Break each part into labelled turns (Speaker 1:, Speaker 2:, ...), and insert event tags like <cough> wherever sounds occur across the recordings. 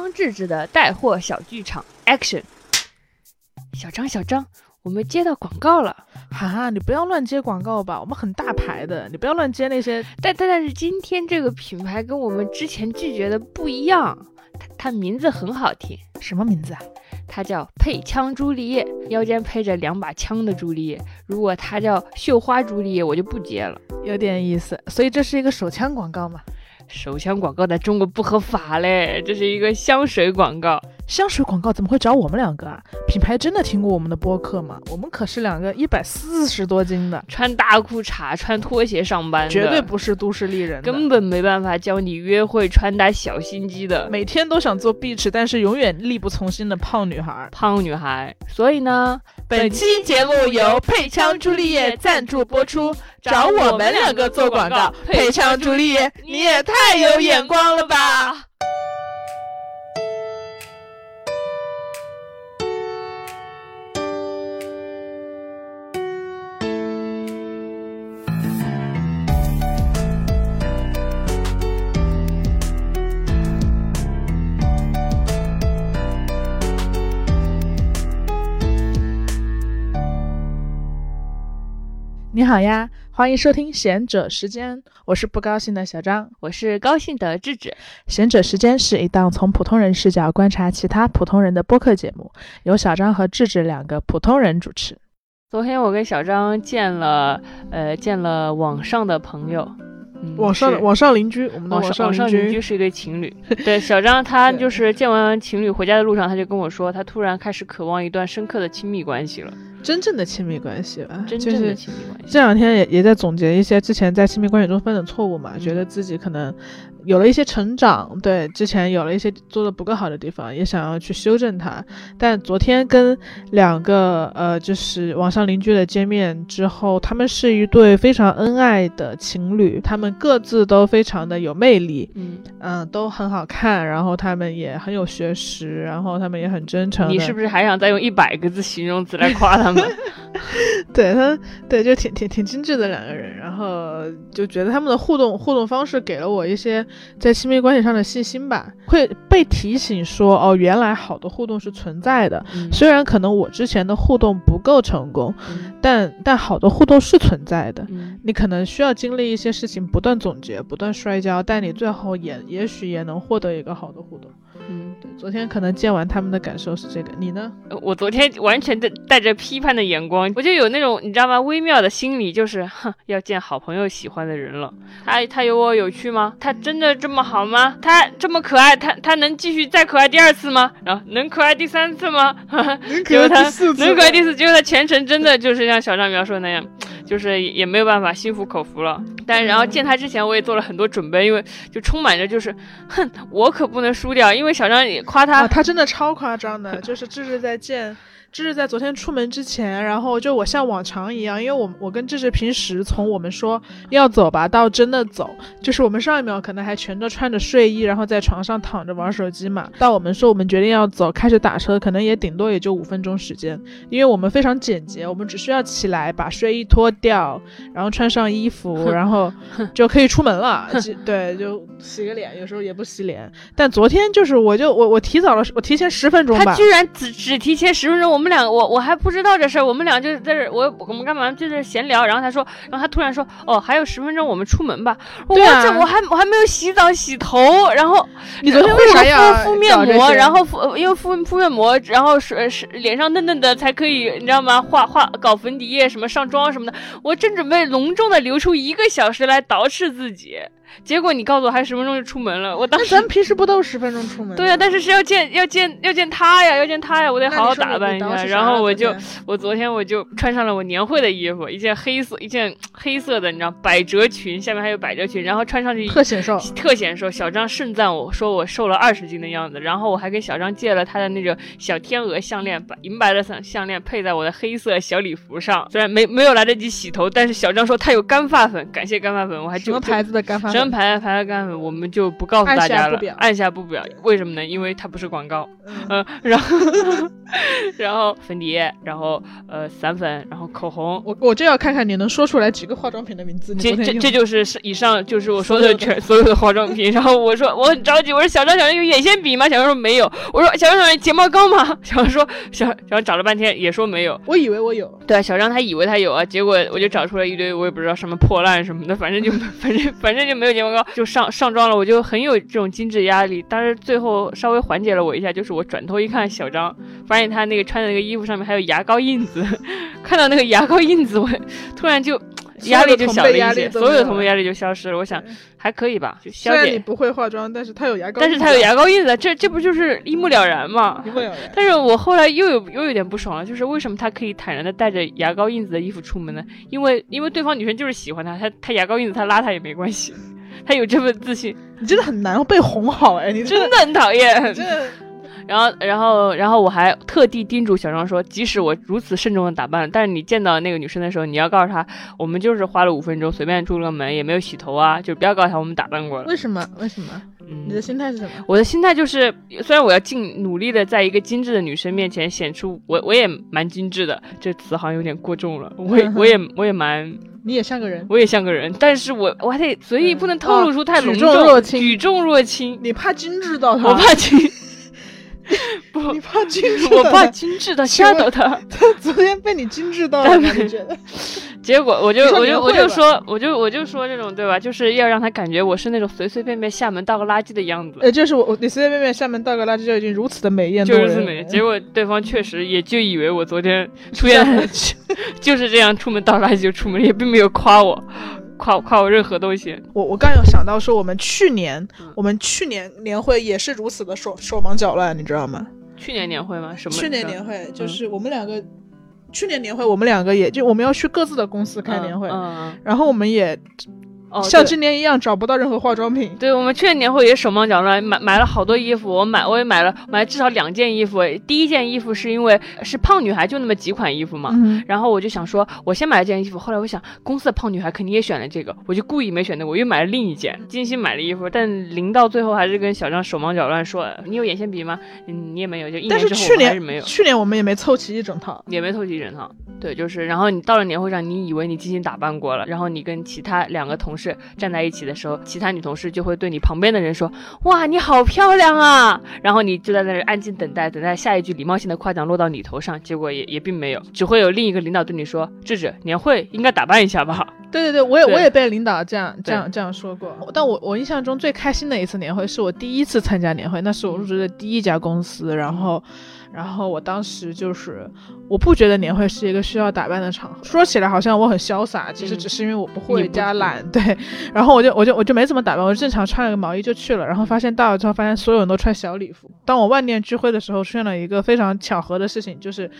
Speaker 1: 张志志的带货小剧场，Action！小张，小张，我们接到广告了。
Speaker 2: 哈哈，你不要乱接广告吧，我们很大牌的，你不要乱接那些。
Speaker 1: 但但但是今天这个品牌跟我们之前拒绝的不一样，它它名字很好听，
Speaker 2: 什么名字啊？
Speaker 1: 它叫配枪朱丽叶，腰间配着两把枪的朱丽叶。如果它叫绣花朱丽叶，我就不接了，
Speaker 2: 有点意思。所以这是一个手枪广告嘛？
Speaker 1: 手枪广告在中国不合法嘞，这是一个香水广告。
Speaker 2: 香水广告怎么会找我们两个啊？品牌真的听过我们的播客吗？我们可是两个一百四十多斤的，
Speaker 1: 穿大裤衩、穿拖鞋上班，
Speaker 2: 绝对不是都市丽人，
Speaker 1: 根本没办法教你约会穿搭小心机的。
Speaker 2: 每天都想做碧池，但是永远力不从心的胖女孩，
Speaker 1: 胖女孩。所以呢，
Speaker 2: 本期节目由配枪朱丽叶赞助播出，找我们两个做广告。配枪朱丽叶，你也太有眼光了吧！你好呀，欢迎收听贤者时间，我是不高兴的小张，
Speaker 1: 我是高兴的智智。
Speaker 2: 贤者时间是一档从普通人视角观察其他普通人的播客节目，由小张和智智两个普通人主持。
Speaker 1: 昨天我跟小张见了，呃，见了网上的朋友。
Speaker 2: 网上网上邻居，我们的网
Speaker 1: 上
Speaker 2: 邻
Speaker 1: 居是一对情侣。对，小张他就是见完情侣回家的路上，他就跟我说，他突然开始渴望一段深刻的亲密关系了，
Speaker 2: 真正的亲密关系
Speaker 1: 吧，真正的亲密关系。
Speaker 2: 这两天也也在总结一些之前在亲密关系中犯的错误嘛，觉得自己可能。有了一些成长，对之前有了一些做的不够好的地方，也想要去修正它。但昨天跟两个呃，就是网上邻居的见面之后，他们是一对非常恩爱的情侣，他们各自都非常的有魅力，嗯嗯，都很好看，然后他们也很有学识，然后他们也很真诚。
Speaker 1: 你是不是还想再用一百个字形容词来夸他们？<laughs>
Speaker 2: 对他，对，就挺挺挺精致的两个人，然后就觉得他们的互动互动方式给了我一些。在亲密关系上的信心吧，会被提醒说，哦，原来好的互动是存在的。虽然可能我之前的互动不够成功，但但好的互动是存在的。你可能需要经历一些事情，不断总结，不断摔跤，但你最后也也许也能获得一个好的互动。嗯，对，昨天可能见完他们的感受是这个，你呢？
Speaker 1: 我昨天完全的带着批判的眼光，我就有那种你知道吗？微妙的心理，就是哼，要见好朋友喜欢的人了。他他有我有趣吗？他真的这么好吗？他这么可爱，他他能继续再可爱第二次吗？然后能可爱第三次吗？<laughs>
Speaker 2: 能可爱第四次？
Speaker 1: 能可爱第四？结果他全程真的就是像小张描述的那样。就是也没有办法心服口服了，但然后见他之前我也做了很多准备，因为就充满着就是，哼，我可不能输掉，因为小张也夸他，
Speaker 2: 他真的超夸张的，就是这是在见。这是在昨天出门之前，然后就我像往常一样，因为我我跟志志平时从我们说要走吧到真的走，就是我们上一秒可能还全都穿着睡衣，然后在床上躺着玩手机嘛，到我们说我们决定要走，开始打车，可能也顶多也就五分钟时间，因为我们非常简洁，我们只需要起来把睡衣脱掉，然后穿上衣服，<laughs> 然后就可以出门了。对，就洗个脸，有时候也不洗脸。但昨天就是我就我我提早了，我提前十分钟吧。
Speaker 1: 他居然只只提前十分钟，我。我们俩，我我还不知道这事儿，我们俩就在这，我我们干嘛就在闲聊，然后他说，然后他突然说，哦，还有十分钟，我们出门吧。
Speaker 2: 对
Speaker 1: 啊，这我还我还没有洗澡洗头，然后
Speaker 2: 你昨天为啥要
Speaker 1: 敷面膜？然后敷因为敷敷面膜，然后是是脸上嫩嫩的才可以，你知道吗？画画搞粉底液什么上妆什么的，我正准备隆重的留出一个小时来捯饬自己。结果你告诉我还十分钟就出门了，我当时
Speaker 2: 咱平时不都十分钟出门？<laughs>
Speaker 1: 对啊，但是是要见要见要见他呀，要见他呀，我得好好打扮一下。然后我就我昨天我就穿上了我年会的衣服，一件黑色一件黑色的，你知道百褶裙，下面还有百褶裙，然后穿上去
Speaker 2: 特显瘦，
Speaker 1: 特显瘦。小张盛赞我说我瘦了二十斤的样子，然后我还给小张借了他的那个小天鹅项链，白银白的项项链配在我的黑色小礼服上。虽然没没有来得及洗头，但是小张说他有干发粉，感谢干发粉，我还
Speaker 2: 什么牌子的干发？
Speaker 1: 什么牌牌子干？我们就不告诉大家了，按下不表，为什么呢？因为它不是广告，嗯，然后，<laughs> 然后粉底液，然后呃散粉，然后口红。
Speaker 2: 我我就要看看你能说出来几个化妆品的名字。
Speaker 1: 这这这就是是以上就是我说的全所有的化妆品。然后我说我很着急，我说小张小张有眼线笔吗？小张说没有。我说小张小张有睫毛膏吗？小张说小小张找了半天也说没有。
Speaker 2: 我以为我有，
Speaker 1: 对啊，小张他以为他有啊，结果我就找出来一堆我也不知道什么破烂什么的，反正就反正反正就没有睫毛膏，就上上妆了，我就很有这种精致压力。但是最后稍微缓解了我一下，就是我转头一看小张，发现他那个穿的那个衣服上面还有牙膏印子，<laughs> 看到那个牙膏印子，我 <laughs> 突然就压力就小了一些，所有的同辈压力就消失了。我想还可以吧，就消解。
Speaker 2: 虽然你不会化妆，但是他有牙膏，
Speaker 1: 但是他有，牙膏印子，这这不就是一目了然吗？
Speaker 2: 一目了然。
Speaker 1: 但是我后来又有又有点不爽了，就是为什么他可以坦然的带着牙膏印子的衣服出门呢？因为因为对方女生就是喜欢他，他他牙膏印子他邋遢也没关系，他有这份自信，
Speaker 2: 你真的很难被哄好哎，你
Speaker 1: 真的很讨厌。
Speaker 2: 真的。
Speaker 1: 然后然后然后我还特地叮嘱小张说，即使我如此慎重的打扮，但是你见到那个女生的时候，你要告诉她，我们就是花了五分钟随便出了个门，也没有洗头啊，就不要告诉她我们打扮过了。
Speaker 2: 为什么？为什么？你的
Speaker 1: 嗯，
Speaker 2: 心态是什么？
Speaker 1: 我的心态就是，虽然我要尽努力的在一个精致的女生面前显出我我也蛮精致的，这词好像有点过重了，我也 <laughs> 我也我也蛮
Speaker 2: 你也像个人，
Speaker 1: 我也像个人，但是我我还得随意，
Speaker 2: 嗯。
Speaker 1: 不能透露出太隆
Speaker 2: 举
Speaker 1: 重，
Speaker 2: 重若轻。
Speaker 1: 举重若轻，
Speaker 2: 你怕精致到他，
Speaker 1: 我怕精，<laughs> 不
Speaker 2: 你，怕精致
Speaker 1: 我怕精致的吓到他。
Speaker 2: 他昨天被你精致到了觉得？<laughs>
Speaker 1: 结果我就我就我就说我就我就说这种对吧，就是要让他感觉我是那种随随便便厦门倒个垃圾的样子，
Speaker 2: 呃，就是我，我你随随便便厦门倒个垃圾就已经如此的美艳
Speaker 1: 就是美。结果对方确实也就以为我昨天出现了，<laughs> 就是这样出门倒垃圾就出门，也并没有夸我，夸夸我任何东西。
Speaker 2: 我我刚有想到说，我们去年
Speaker 1: 嗯
Speaker 2: 我们去年年会也是如此的手手忙脚乱，你知道吗？
Speaker 1: 去年年会吗？什么？
Speaker 2: 去年年会
Speaker 1: 嗯
Speaker 2: 就是我们两个，去年年会我们两个也就我们要去各自的公司开年会，
Speaker 1: 嗯嗯
Speaker 2: 然后我们也
Speaker 1: 嗯哦，
Speaker 2: 像
Speaker 1: 对
Speaker 2: 今年一样找不到任何化妆品。
Speaker 1: 对我们去年年会也手忙脚乱，买买了好多衣服，我买我也买了买了至少两件衣服。第一件衣服是因为是胖女孩就那么几款衣服嘛，
Speaker 2: 嗯，
Speaker 1: 然后我就想说，我先买了件衣服，后来我想公司的胖女孩肯定也选了这个，我就故意没选那个，我又买了另一件，精心买了衣服，但临到最后还是跟小张手忙脚乱说，你有眼线笔吗？嗯，你也没有，就一
Speaker 2: 但
Speaker 1: 年之后
Speaker 2: 是去年
Speaker 1: 我还是没有。
Speaker 2: 去年我们也没凑齐一整套。
Speaker 1: 也没凑齐一整套，对，就是，然后你到了年会上，你以为你精心打扮过了，然后你跟其他两个同事站在一起的时候，其他女同事就会对你旁边的人说：“哇，你好漂亮啊！”然后你就在那里安静等待，等待下一句礼貌性的夸奖落到你头上，结果也也并没有，只会有另一个领导对你说：“智智，年会应该打扮一下吧。
Speaker 2: 对对对，我也
Speaker 1: 对
Speaker 2: 我也被领导这样这样这样说过。但我我印象中最开心的一次年会是我第一次参加年会，那是我入职的第一家公司。然后，然后我当时就是我不觉得年会是一个需要打扮的场合。说起来好像我很潇洒，其实
Speaker 1: 嗯
Speaker 2: 只是因为我不会
Speaker 1: 不会
Speaker 2: 加懒。对，然后我就我就我就没怎么打扮，我就正常穿了个毛衣就去了。然后发现到了之后，发现所有人都穿小礼服。当我万念俱灰的时候，出现了一个非常巧合的事情，就是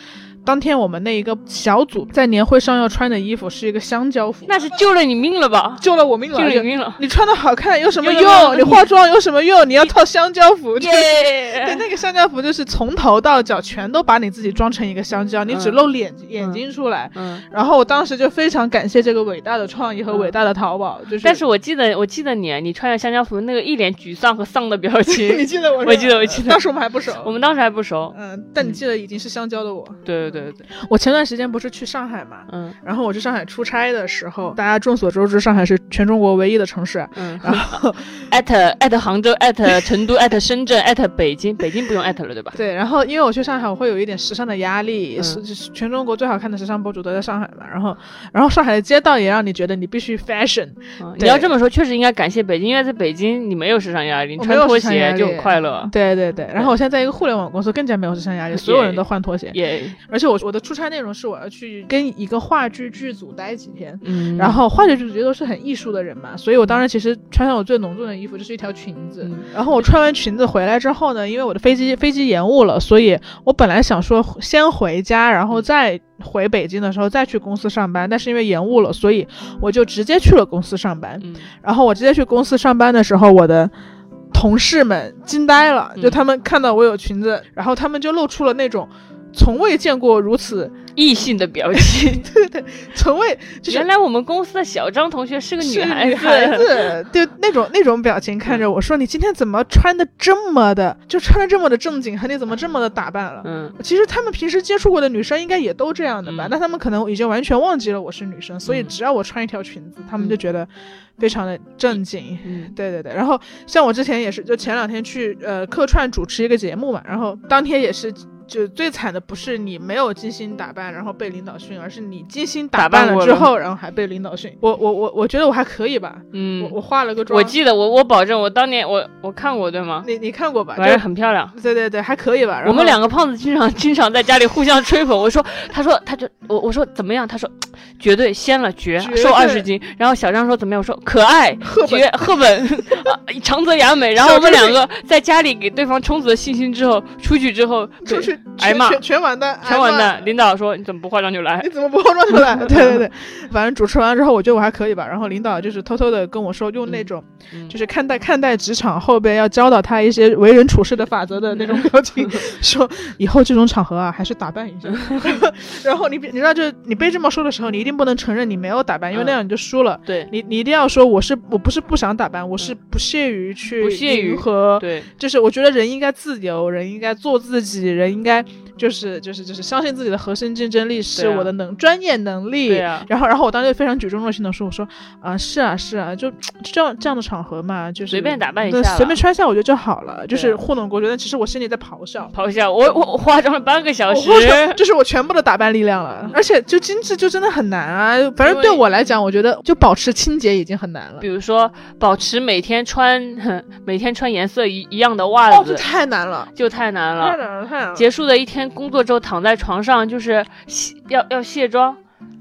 Speaker 2: 当天我们那一个小组在年会上要穿的衣服是一个香蕉服”，
Speaker 1: 那是救了你命了吧？
Speaker 2: 救了我命了！
Speaker 1: 救了你命了！
Speaker 2: 你穿的好看有什么用？你化妆有什么用？你要套香蕉服，<laughs> 就是对！那个香蕉服就是从头到脚全都把你自己装成一个香蕉，你只
Speaker 1: 嗯
Speaker 2: 露脸眼睛出来。
Speaker 1: 嗯，
Speaker 2: 然后我当时就非常感谢这个伟大的创意和伟大的淘宝，就是
Speaker 1: 但是我记得我记得你，你穿着香蕉服那个一脸沮丧和丧的表情 <laughs> 你，
Speaker 2: 记得我？
Speaker 1: 我记得我记得
Speaker 2: 当时我们还不熟。
Speaker 1: 我们当时还不熟。
Speaker 2: 嗯，但你记得已经是香蕉的我。
Speaker 1: 对对对对对对，
Speaker 2: 我前段时间不是去上海嘛，
Speaker 1: 嗯
Speaker 2: 然后我去上海出差的时候，大家众所周知，上海是全中国唯一的城市。
Speaker 1: 嗯。
Speaker 2: 然后
Speaker 1: 艾特艾特杭州，艾特成都，艾特深圳，艾特北京，北京不用艾特了，对吧？
Speaker 2: 对，然后因为我去上海，我会有一点时尚的压力，
Speaker 1: 嗯
Speaker 2: 是就是全中国最好看的时尚博主都在上海嘛。然后，然后上海的街道也让你觉得你必须 fashion。
Speaker 1: 嗯你要这么说，确实应该感谢北京，因为在北京你没有时尚压力，你穿拖鞋就很快乐。
Speaker 2: 对对对，然后我现在在一个互联网公司，更加没有时尚压力，所有人都换拖鞋。
Speaker 1: 也，
Speaker 2: 而且我我的出差内容是我要去跟一个话剧剧组待几天。
Speaker 1: 嗯，
Speaker 2: 然后话剧剧组都是很艺术的人嘛，所以我当时其实穿上我最隆重的衣服就是一条裙子。
Speaker 1: 嗯
Speaker 2: 然后我穿完裙子回来之后呢，因为我的飞机飞机延误了，所以我本来想说先回家，然后再回北京的时候再去公司上班，但是因为延误了，所以我就直接去了公司上班。
Speaker 1: 嗯
Speaker 2: 然后我直接去公司上班的时候，我的同事们惊呆了，就
Speaker 1: 嗯
Speaker 2: 他们看到我有裙子，然后他们就露出了那种。从未见过如此
Speaker 1: 异性的表情。<laughs>
Speaker 2: 对对，从未 <laughs> 就是
Speaker 1: 原来我们公司的小张同学是个
Speaker 2: 女
Speaker 1: 孩子，
Speaker 2: 孩子，<laughs> 就那种那种表情看着我说：“你今天怎么穿的这么的，就穿的这么的正经，和你怎么这么的打扮了？”
Speaker 1: 嗯，
Speaker 2: 其实他们平时接触过的女生应该也都这样的吧？
Speaker 1: 嗯
Speaker 2: 那他们可能已经完全忘记了我是女生，所以
Speaker 1: 嗯
Speaker 2: 只要我穿一条裙子，他们就觉得非常的正经。
Speaker 1: 嗯
Speaker 2: 对对对，然后像我之前也是，就前两天去呃客串主持一个节目嘛，然后当天也是。就最惨的不是你没有精心打扮，然后被领导训，而是你精心打扮
Speaker 1: 了
Speaker 2: 了之后，然后还被领导训。我我我我觉得我还可以吧，
Speaker 1: 嗯，
Speaker 2: 我我化了个妆，
Speaker 1: 我记得我我保证我当年我我看过对吗？
Speaker 2: 你你看过吧？
Speaker 1: 反正很漂亮。
Speaker 2: 对对对，还可以吧。然后
Speaker 1: 我们两个胖子经常经常在家里互相吹捧。我说，他说他就我我说怎么样？他说绝对鲜了绝，
Speaker 2: 绝
Speaker 1: 瘦二十斤。然后小张说怎么样？我说可爱 <laughs> 绝赫本啊长泽雅美。然后我们两个在家里给对方充足的信心之后，出去之后
Speaker 2: 出去
Speaker 1: 挨骂
Speaker 2: 全完蛋，
Speaker 1: 全完蛋。领导说你怎么不化妆就来 <laughs>
Speaker 2: 你？怎么不化妆就来？<laughs> 对对对，反正主持完之后，我觉得我还可以吧。然后领导就是偷偷的跟我说，用那种、
Speaker 1: 嗯
Speaker 2: 就是看待看待职场后边要教导他一些为人处事的法则的那种表情，<laughs> 说以后这种场合啊，还是打扮一下。然后你你知道，就你被这么说的时候，你一定不能承认你没有打扮，因为那样你就输了。
Speaker 1: 对
Speaker 2: 你你一定要说我是我不是不想打扮，我是不屑于去
Speaker 1: 不屑于
Speaker 2: 和
Speaker 1: 对，
Speaker 2: 就是我觉得人应该自由，人应该做自己，人应该应该就是就是就是相信自己的核心竞争力是我的能、专业能力。
Speaker 1: 对啊
Speaker 2: 然后然后我当时就非常举重若轻的说，我说啊是啊是啊，就这样这样的场合嘛，就是
Speaker 1: 随便打扮一下
Speaker 2: 随便穿一下我觉得就好了，就是糊弄过去。但其实我心里在咆哮。
Speaker 1: 咆哮。我我我化妆了半个小时
Speaker 2: 我。化妆这是我全部的打扮力量了，而且就精致就真的很难啊。反正对我来讲，我觉得就保持清洁已经很难了
Speaker 1: 比。如说，保持每天穿 <laughs> 每天穿颜色一一样的袜子，
Speaker 2: 太难了，
Speaker 1: 就太难了。
Speaker 2: 太难了，太难了。
Speaker 1: 结束的一天工作之后，躺在床上就是卸要要卸妆，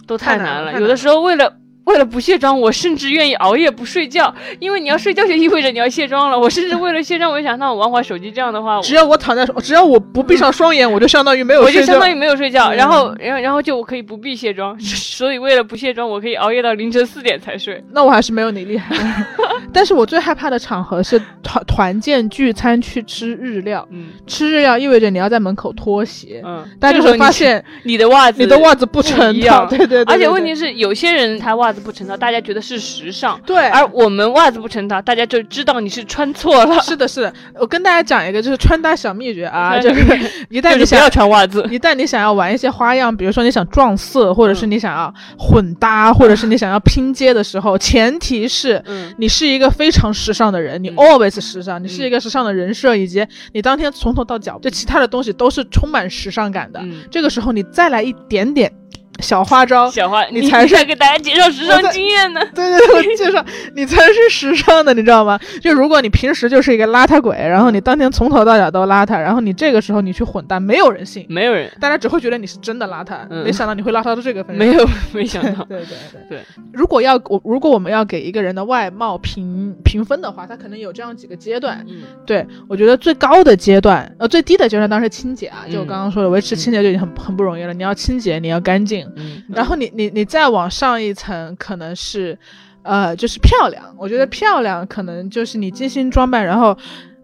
Speaker 1: 都
Speaker 2: 太
Speaker 1: 太难了。
Speaker 2: 难了
Speaker 1: 有的时候为了为了不卸妆，我甚至愿意熬夜不睡觉，因为你要睡觉就意味着你要卸妆了。我甚至为了卸妆，我就想，那我玩会手机，这样的话，
Speaker 2: 只要我躺在，只要我不闭上双眼，我就相当于没有睡觉。
Speaker 1: 我就相当于没有睡觉，
Speaker 2: 嗯
Speaker 1: 然后然后然后就我可以不必卸妆，<laughs> 所以为了不卸妆，我可以熬夜到凌晨四点才睡。
Speaker 2: 那我还是没有你厉害。<laughs> 但是我最害怕的场合是团团建聚餐去吃日料，
Speaker 1: 嗯
Speaker 2: 吃日料意味着你要在门口脱鞋，
Speaker 1: 嗯，
Speaker 2: 大家就会发现
Speaker 1: 你的袜子，
Speaker 2: 你的袜子不成
Speaker 1: 样
Speaker 2: 对对对对
Speaker 1: 而且问题是，有些人他袜子不成套，大家觉得是时尚，
Speaker 2: 对，
Speaker 1: 而我们袜子不成套，大家就知道你是穿错了。
Speaker 2: 是的，是的。我跟大家讲一个就是穿搭小秘诀啊，就是 <laughs> 一旦你想
Speaker 1: 要穿袜子，
Speaker 2: 一旦你想要玩一些花样，比如说你想撞色，或者是
Speaker 1: 嗯
Speaker 2: 你想要混搭，或者是你想要拼接的时候，前提是
Speaker 1: 嗯，
Speaker 2: 你是一个非常时尚的人，你
Speaker 1: 嗯。
Speaker 2: always 时尚，你是一个时尚的人设，以及你当天从头到脚，就其他的东西都是充满时尚感的。
Speaker 1: 嗯。
Speaker 2: 这个时候你再来一点点小花招，
Speaker 1: 小花，
Speaker 2: 你才是
Speaker 1: 在给大家介绍时尚经验呢。<laughs>
Speaker 2: 对对对，我介绍你才是时尚的，你知道吗？就如果你平时就是一个邋遢鬼，然后你当天从头到脚都邋遢，然后你这个时候你去混搭，没有人信，
Speaker 1: 没有人，
Speaker 2: 大家只会觉得你是真的邋遢。
Speaker 1: 嗯
Speaker 2: 没想到你会邋遢到这个份上。
Speaker 1: 没有，<laughs> 没想到。<laughs>
Speaker 2: 对对对
Speaker 1: 对，
Speaker 2: 如果要我如果我们要给一个人的外貌评评分的话，他可能有这样几个阶段。
Speaker 1: 嗯
Speaker 2: 对我觉得最高的阶段，呃，最低的阶段当然是清洁啊，就我
Speaker 1: 嗯
Speaker 2: 刚刚说的，维持清洁就已经很很不容易了。你要清洁，你要干净，
Speaker 1: 嗯，
Speaker 2: 然后你你你再往上一层，可能是，呃，就是漂亮。我觉得漂亮可能就是你精心装扮，然后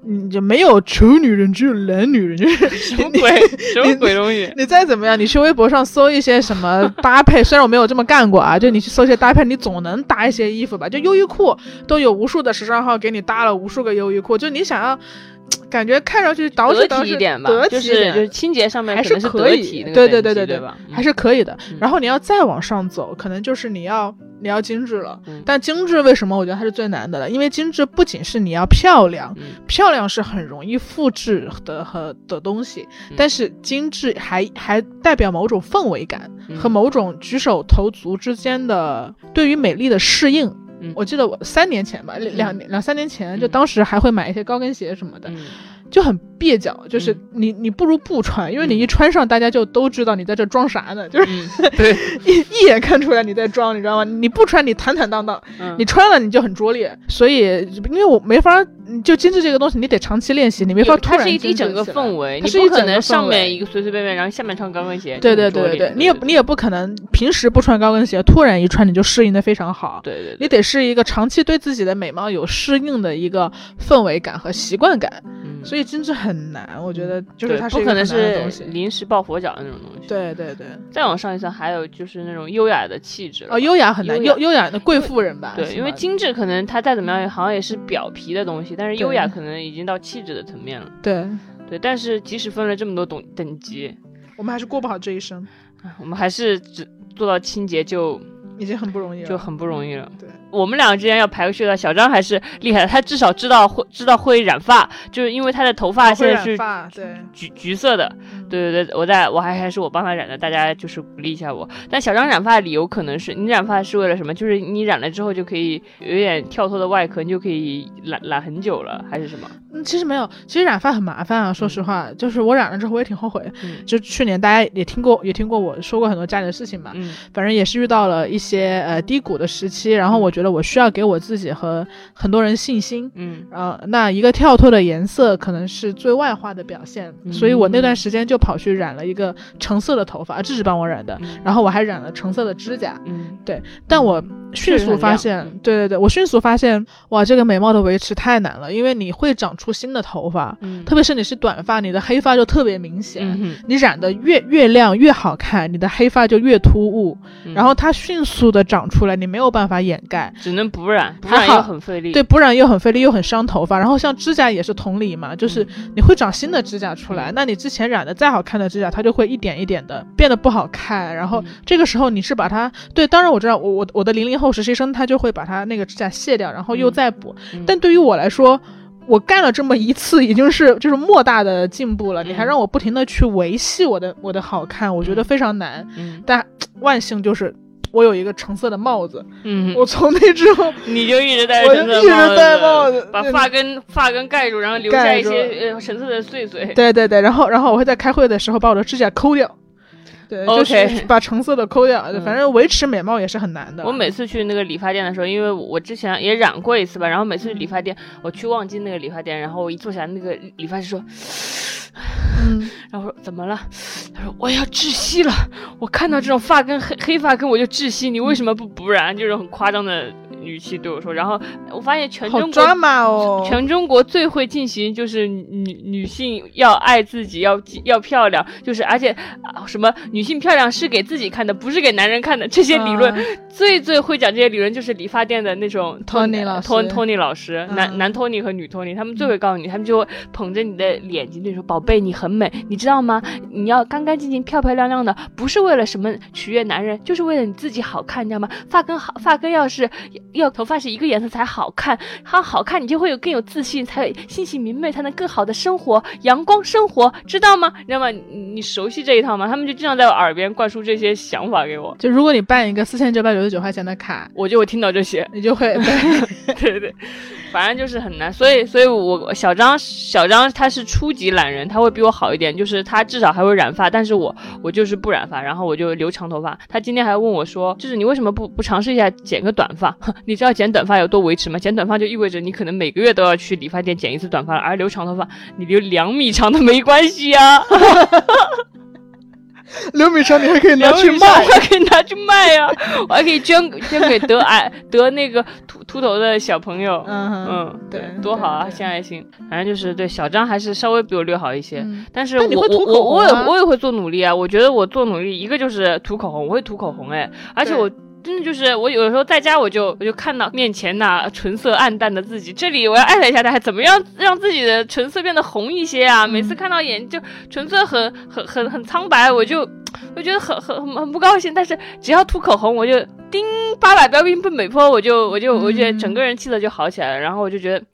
Speaker 2: 你就没有丑女人，只有懒女人，就是
Speaker 1: 什么鬼？<laughs> 什么鬼东西？
Speaker 2: 你再怎么样，你去微博上搜一些什么搭配，虽然我没有这么干过啊，就你去搜一些搭配，你总能搭一些衣服吧。就优衣库都有无数的时尚号给你搭了无数个优衣库，就你想要。<tsk> 感觉看上去捯饬
Speaker 1: 得
Speaker 2: 捯饬
Speaker 1: 体一点吧，
Speaker 2: 得
Speaker 1: 就是就是清洁上面
Speaker 2: 还
Speaker 1: 是
Speaker 2: 可以对对对对对
Speaker 1: 对吧？
Speaker 2: 还是可以的。
Speaker 1: 嗯
Speaker 2: 然后你要再往上走，可能就是你要你要精致了。
Speaker 1: 嗯
Speaker 2: 但精致为什么我觉得它是最难的了？因为精致不仅是你要漂亮，
Speaker 1: 嗯
Speaker 2: 漂亮是很容易复制的和的东西，
Speaker 1: 嗯
Speaker 2: 但是精致还还代表某种氛围感
Speaker 1: 嗯
Speaker 2: 和某种举手投足之间的对于美丽的适应。
Speaker 1: 嗯。
Speaker 2: 我记得我三年前吧，两两两三年前，就
Speaker 1: 嗯
Speaker 2: 当时还会买一些高跟鞋什么的，
Speaker 1: 嗯。
Speaker 2: 就很蹩脚，就是
Speaker 1: 嗯。
Speaker 2: 你你不如不穿，因为你
Speaker 1: 嗯。
Speaker 2: 一穿上，大家就都知道你在这装啥呢，就是
Speaker 1: 嗯，<laughs> 对，
Speaker 2: 一一眼看出来你在装，你知道吗？你不穿你坦坦荡荡，
Speaker 1: 嗯。
Speaker 2: 你穿了你就很拙劣。所以因为我没法，就精致这个东西，你得长期练习，你没法
Speaker 1: 有它是一
Speaker 2: 突然
Speaker 1: 一整个氛围，
Speaker 2: 它
Speaker 1: 你不可能上面一个随随便便，然后下面穿高跟鞋。
Speaker 2: 对对对对对，你也你也不可能平时不穿高跟鞋，突然一穿你就适应的非常好。
Speaker 1: 对对对，
Speaker 2: 你得是一个长期对自己的美貌有适应的一个氛围感和习惯感。
Speaker 1: 嗯
Speaker 2: 所以精致很难，我觉得就是它是一个很
Speaker 1: 不可能是。临时抱佛脚的那种东西。，
Speaker 2: 对对对，
Speaker 1: 再往上一层还有就是那种优雅的气质了
Speaker 2: 哦，优雅很难，
Speaker 1: 优雅
Speaker 2: 优优雅的贵妇人吧？
Speaker 1: 对，因为精致可能它再怎么样，好像也是表皮的东西，但是优雅可能已经到气质的层面了。
Speaker 2: 对
Speaker 1: 对，但是即使分了这么多等等级，
Speaker 2: 我们还是过不好这一生，
Speaker 1: 啊我们还是只做到清洁就
Speaker 2: 已经很不容易了。
Speaker 1: 就很不容易了。
Speaker 2: 对，
Speaker 1: 我们两个之间要排个序的，小张还是厉害的，他至少知道会知道会染发，就是因为他的头发现在是
Speaker 2: 发，对
Speaker 1: 橘橘色的。
Speaker 2: 嗯
Speaker 1: 对对对，我在我还还是我帮他染的，大家就是鼓励一下我。但小张染发的理由可能是你染发是为了什么？就是你染了之后就可以有点跳脱的外壳，你就可以染染很久了，还是什么？
Speaker 2: 嗯，其实没有，其实染发很麻烦啊。说实话，就是我染了之后我也挺后悔。
Speaker 1: 嗯
Speaker 2: 就去年大家也听过，也听过我说过很多家里的事情嘛。
Speaker 1: 嗯
Speaker 2: 反正也是遇到了一些呃低谷的时期，然后我觉得我需要给我自己和很多人信心。
Speaker 1: 嗯
Speaker 2: 呃，那一个跳脱的颜色可能是最外化的表现，所以我那段时间就跑去染了一个橙色的头发，智智帮我染的，
Speaker 1: 嗯
Speaker 2: 然后我还染了橙色的指甲，
Speaker 1: 嗯
Speaker 2: 但我迅速发现对对对，我迅速发现，哇，这个美貌的维持太难了，因为你会长出新的头发，
Speaker 1: 嗯，
Speaker 2: 特别是你是短发，你的黑发就特别明显。
Speaker 1: 嗯
Speaker 2: 你染的越越亮越好看，你的黑发就越突兀，
Speaker 1: 嗯
Speaker 2: 然后它迅速的长出来，你没有办法掩盖。
Speaker 1: 只能补染，补染又很费力。
Speaker 2: 对，补染又很费力，又很伤头发。然后像指甲也是同理嘛，就是
Speaker 1: 嗯
Speaker 2: 你会长新的指甲出来，那你之前染的再好看的指甲，它就会一点一点的变得不好看。然后
Speaker 1: 嗯
Speaker 2: 这个时候你是把它，对，当然我知道，我我我的零零后实习生他就会把他那个指甲卸掉，然后又
Speaker 1: 嗯
Speaker 2: 再补。
Speaker 1: 嗯
Speaker 2: 但对于我来说，我干了这么一次，已经是就是莫大的进步了。你还
Speaker 1: 嗯
Speaker 2: 让我不停的去维系我的我的好看，我觉得
Speaker 1: 嗯
Speaker 2: 非常难。
Speaker 1: 嗯
Speaker 2: 但万幸就是我有一个橙色的帽子，
Speaker 1: 嗯，
Speaker 2: 我从那之后，<laughs>
Speaker 1: 你就一直戴
Speaker 2: 我
Speaker 1: 橙色
Speaker 2: 就一直戴帽子
Speaker 1: 把发根发根盖住，然后留下一些呃橙色的碎碎。
Speaker 2: 对对对，然后然后我会在开会的时候把我的指甲抠掉。对就是把橙色的抠掉，
Speaker 1: 嗯
Speaker 2: 反正维持美貌也是很难的。
Speaker 1: 我每次去那个理发店的时候，因为我之前也染过一次吧，然后每次去理发店，我去望京那个理发店，然后我一坐下，那个理发师说，
Speaker 2: 嗯，<laughs>
Speaker 1: 然后我说怎么了？他说我要窒息了，我看到这种发根黑黑发根我就窒息，你为什么不补染？就是很夸张的语气对我说，然后我发现全中国
Speaker 2: 哦。
Speaker 1: 全中国最会进行就是女女性要爱自己，要要漂亮，就是而且啊什么女性漂亮是给自己看的，不是给男人看的。这些理论、
Speaker 2: 嗯
Speaker 1: 最最会讲这些理论就是理发店的那种
Speaker 2: Tony 老师
Speaker 1: 托 Tony 老师，男
Speaker 2: 嗯
Speaker 1: 男 Tony 和女 Tony，他们最会告诉你，他们就会捧着你的脸睛对你说：“宝贝，你很美，你知道吗？你要干干净净、漂漂亮亮的，不是为了什么取悦男人，就是为了你自己好看，你知道吗？发根好，发根要是要头发是一个颜色才好看，它好看，你就会有更有自信，才有心情明媚，才能更好的生活，阳光生活，知道吗？你知道吗？你你熟悉这一套吗？他们就经常在我耳边灌输这些想法给我，
Speaker 2: 就如果你办一个四千九百九十九块钱的卡，
Speaker 1: 我就会听到这些。
Speaker 2: 你就会 <laughs> 对
Speaker 1: 对对，反正就是很难，所以所以我小张小张他是初级懒人，他会比我好一点，就是他至少还会染发，但是我我就是不染发，然后我就留长头发。他今天还问我说，就是你为什么不不尝试一下剪个短发？<laughs> 你知道剪短发有多维持吗？剪短发就意味着你可能每个月都要去理发店剪一次短发了，而留长头发你留两米长的没关系呀、<laughs>
Speaker 2: 刘米长，你还可以拿去卖
Speaker 1: 我。还可以拿去卖呀、我还可以捐捐给得癌得那个秃秃头的小朋友。
Speaker 2: 嗯
Speaker 1: 嗯，
Speaker 2: 对
Speaker 1: 多好啊，献爱心。反正就是对小张还是稍微比我略好一些，
Speaker 2: 嗯
Speaker 1: 但是我
Speaker 2: 但你会涂
Speaker 1: 我我我也我也会做努力啊。我觉得我做努力，一个就是涂口红，我会涂口红哎，而且我。真的就是我有时候在家，我就我就看到面前那唇色暗淡的自己，这里我要艾特一下大家，怎么样让自己的唇色变得红一些啊？每
Speaker 2: 嗯
Speaker 1: 次看到眼就唇色很很很很苍白，我就我觉得很很很很不高兴。但是只要涂口红，我就叮八百标兵奔北坡，我就我就我觉得整个人气色就好起来了，然后我就觉得。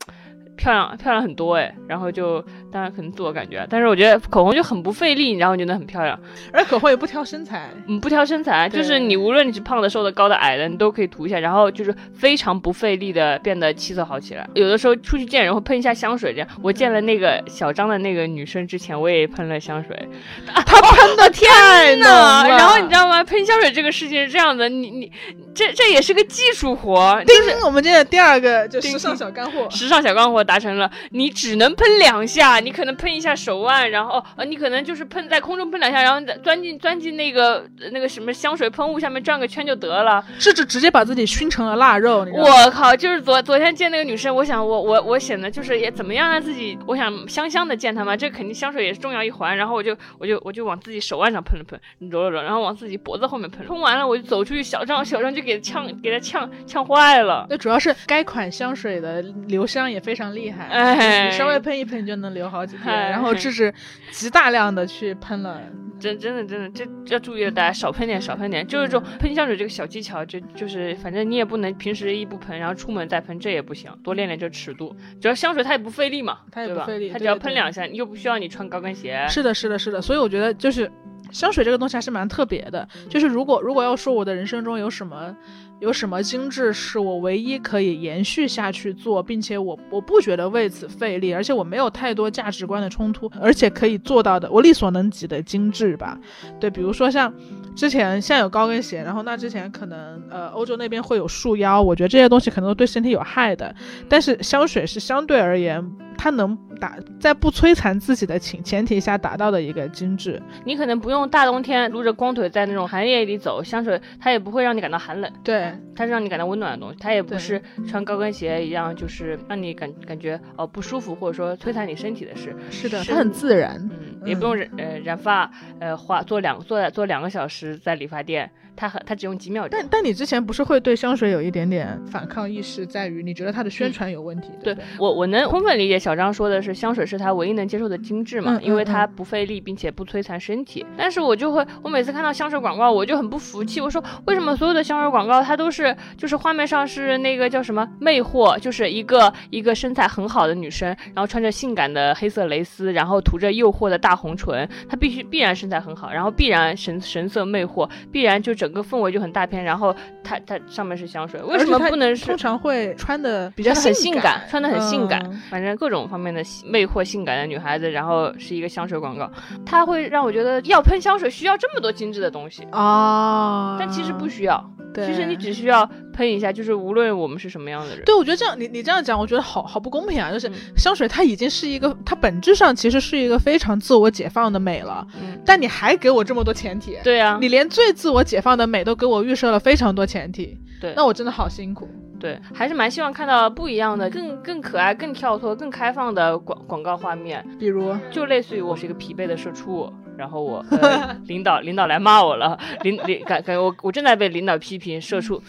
Speaker 1: 漂亮漂亮很多哎，然后就当然可能自我感觉啊，但是我觉得口红就很不费力，然后觉得很漂亮，
Speaker 2: 而口红也不挑身材。
Speaker 1: 嗯，不挑身材，就是你无论你是胖的、瘦的、高的、矮的，你都可以涂一下，然后就是非常不费力的变得气色好起来。有的时候出去见人会喷一下香水，这样我见了那个小张的那个女生之前，我也喷了香水，
Speaker 2: 她喷的太浓
Speaker 1: 那
Speaker 2: 了。
Speaker 1: 然后你知道吗？喷香水这个事情是这样的，你你这这也是个技术活，
Speaker 2: 叮，我们今天的第二个就
Speaker 1: 是
Speaker 2: 时尚小干货。
Speaker 1: 时尚小干货，达成了，你只能喷两下，你可能喷一下手腕，然后呃，你可能就是喷在空中喷两下，然后再钻进钻进那个那个什么香水喷雾下面转个圈就得了。
Speaker 2: 甚至直接把自己熏成了腊肉。
Speaker 1: 我靠！就是昨昨天见那个女生，我想我我我显得就是也怎么样让自己，我想香香的见她嘛，这肯定香水也是重要一环。然后我就我就我就往自己手腕上喷了喷，揉了揉，然后往自己脖子后面喷，喷完了我就走出去，小张小张就给呛给他呛呛坏了。
Speaker 2: 那主要是该款香水的留香也非常厉害，哎，你稍微喷一喷就能留好几天。然后这是极大量的去喷了。
Speaker 1: 真真的真的，这要注意了，大家少喷点，少喷点。就是这种喷香水这个小技巧，就就是反正你也不能平时一不喷，然后出门再喷，这也不行。多练练这尺度。主要香水它也不费力嘛，
Speaker 2: 它也不费力，
Speaker 1: 它只要喷两下，又不需要你穿高跟鞋。
Speaker 2: 是的，是的，是的。所以我觉得就是香水这个东西还是蛮特别的。就是如果如果要说我的人生中有什么。有什么精致是我唯一可以延续下去做，并且我我不觉得为此费力，而且我没有太多价值观的冲突，而且可以做到的，我力所能及的精致吧。对，比如说像之前现在有高跟鞋，然后那之前可能呃欧洲那边会有束腰，我觉得这些东西可能都对身体有害的，但是香水是相对而言。它能达在不摧残自己的前前提下达到的一个精致。
Speaker 1: 你可能不用大冬天撸着光腿在那种寒夜里走，香水它也不会让你感到寒冷。
Speaker 2: 对，
Speaker 1: 它是让你感到温暖的东西。它也不是穿高跟鞋一样，就是让你感感觉哦不舒服，或者说摧残你身体的事。
Speaker 2: 是的，它很自然。
Speaker 1: 嗯，也不用染呃染发，呃花做两做做两个小时在理发店。它很，它只用几秒钟。
Speaker 2: 但但你之前不是会对香水有一点点反抗意识，在于你觉得它的宣传有问题？
Speaker 1: 对我我能充分理解小张说的是香水是他唯一能接受的精致嘛，因为它不费力，并且不摧残身体。但是我就会，我每次看到香水广告，我就很不服气。我说为什么所有的香水广告它都是就是画面上是那个叫什么魅惑，就是一个一个身材很好的女生，然后穿着性感的黑色蕾丝，然后涂着诱惑的大红唇，她必须必然身材很好，然后必然神神色魅惑，必然就整。整个氛围就很大片，然后它它上面是香水，为什么不能是？
Speaker 2: 通常会穿的比较
Speaker 1: 很
Speaker 2: 性
Speaker 1: 感，穿的很性感，反正各种方面的魅惑性感的女孩子，然后是一个香水广告，它会让我觉得要喷香水需要这么多精致的东西
Speaker 2: 啊，
Speaker 1: 但其实不需要，其实你只需要。喷一下，就是无论我们是什么样的人，
Speaker 2: 对我觉得这样，你你这样讲，我觉得好好不公平啊！就是香水它已经是一个，它本质上其实是一个非常自我解放的美了，嗯，但你还给我这么多前提，
Speaker 1: 对呀，
Speaker 2: 你连最自我解放的美都给我预设了非常多前提，
Speaker 1: 对，
Speaker 2: 那我真的好辛苦，
Speaker 1: 对，还是蛮希望看到不一样的、更更可爱、更跳脱、更开放的广广告画面，
Speaker 2: 比如？
Speaker 1: 就类似于我是一个疲惫的社畜，然后我 <laughs> 领导领导来骂我了，领领感感觉我我正在被领导批评社畜。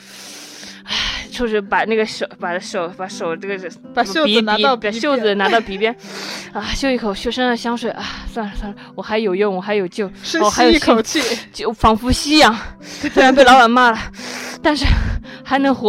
Speaker 1: 唉，就是把那个手，把手，把手这个
Speaker 2: 把袖子拿到
Speaker 1: 把袖子拿到鼻边，啊，嗅一口嗅身上的香水啊，算了算了，我还有用，我还有救，我还有
Speaker 2: 一口气，
Speaker 1: 就仿佛吸氧，虽然被老板骂了。但是还能活，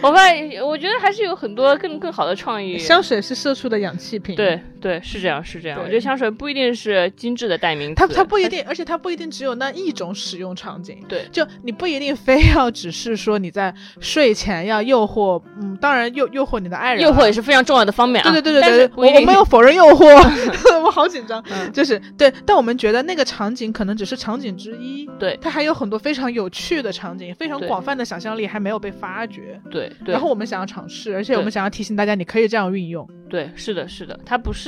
Speaker 1: 我发现我觉得还是有很多更更好的创意。
Speaker 2: 香水是社畜的氧气瓶。
Speaker 1: 对对，是这样是这样。我觉得香水不一定是精致的代名词，
Speaker 2: 它它不一定，而且它不一定只有那一种使用场景。
Speaker 1: 对，
Speaker 2: 就你不一定非要只是说你在睡前要诱惑，嗯，当然诱诱惑你的爱人，
Speaker 1: 诱惑也是非常重要的方面
Speaker 2: 啊。对对对对对，我我没有否认诱惑 <laughs> <laughs> 我好紧张。就是对，但我们觉得那个场景可能只是场景之一，
Speaker 1: 对，
Speaker 2: 它还有很多非常有趣的场景，非常广泛的。想象力还没有被发掘，
Speaker 1: 对，
Speaker 2: 然后我们想要尝试，而且我们想要提醒大家，你可以这样运用。
Speaker 1: 对，是的，是的，它不是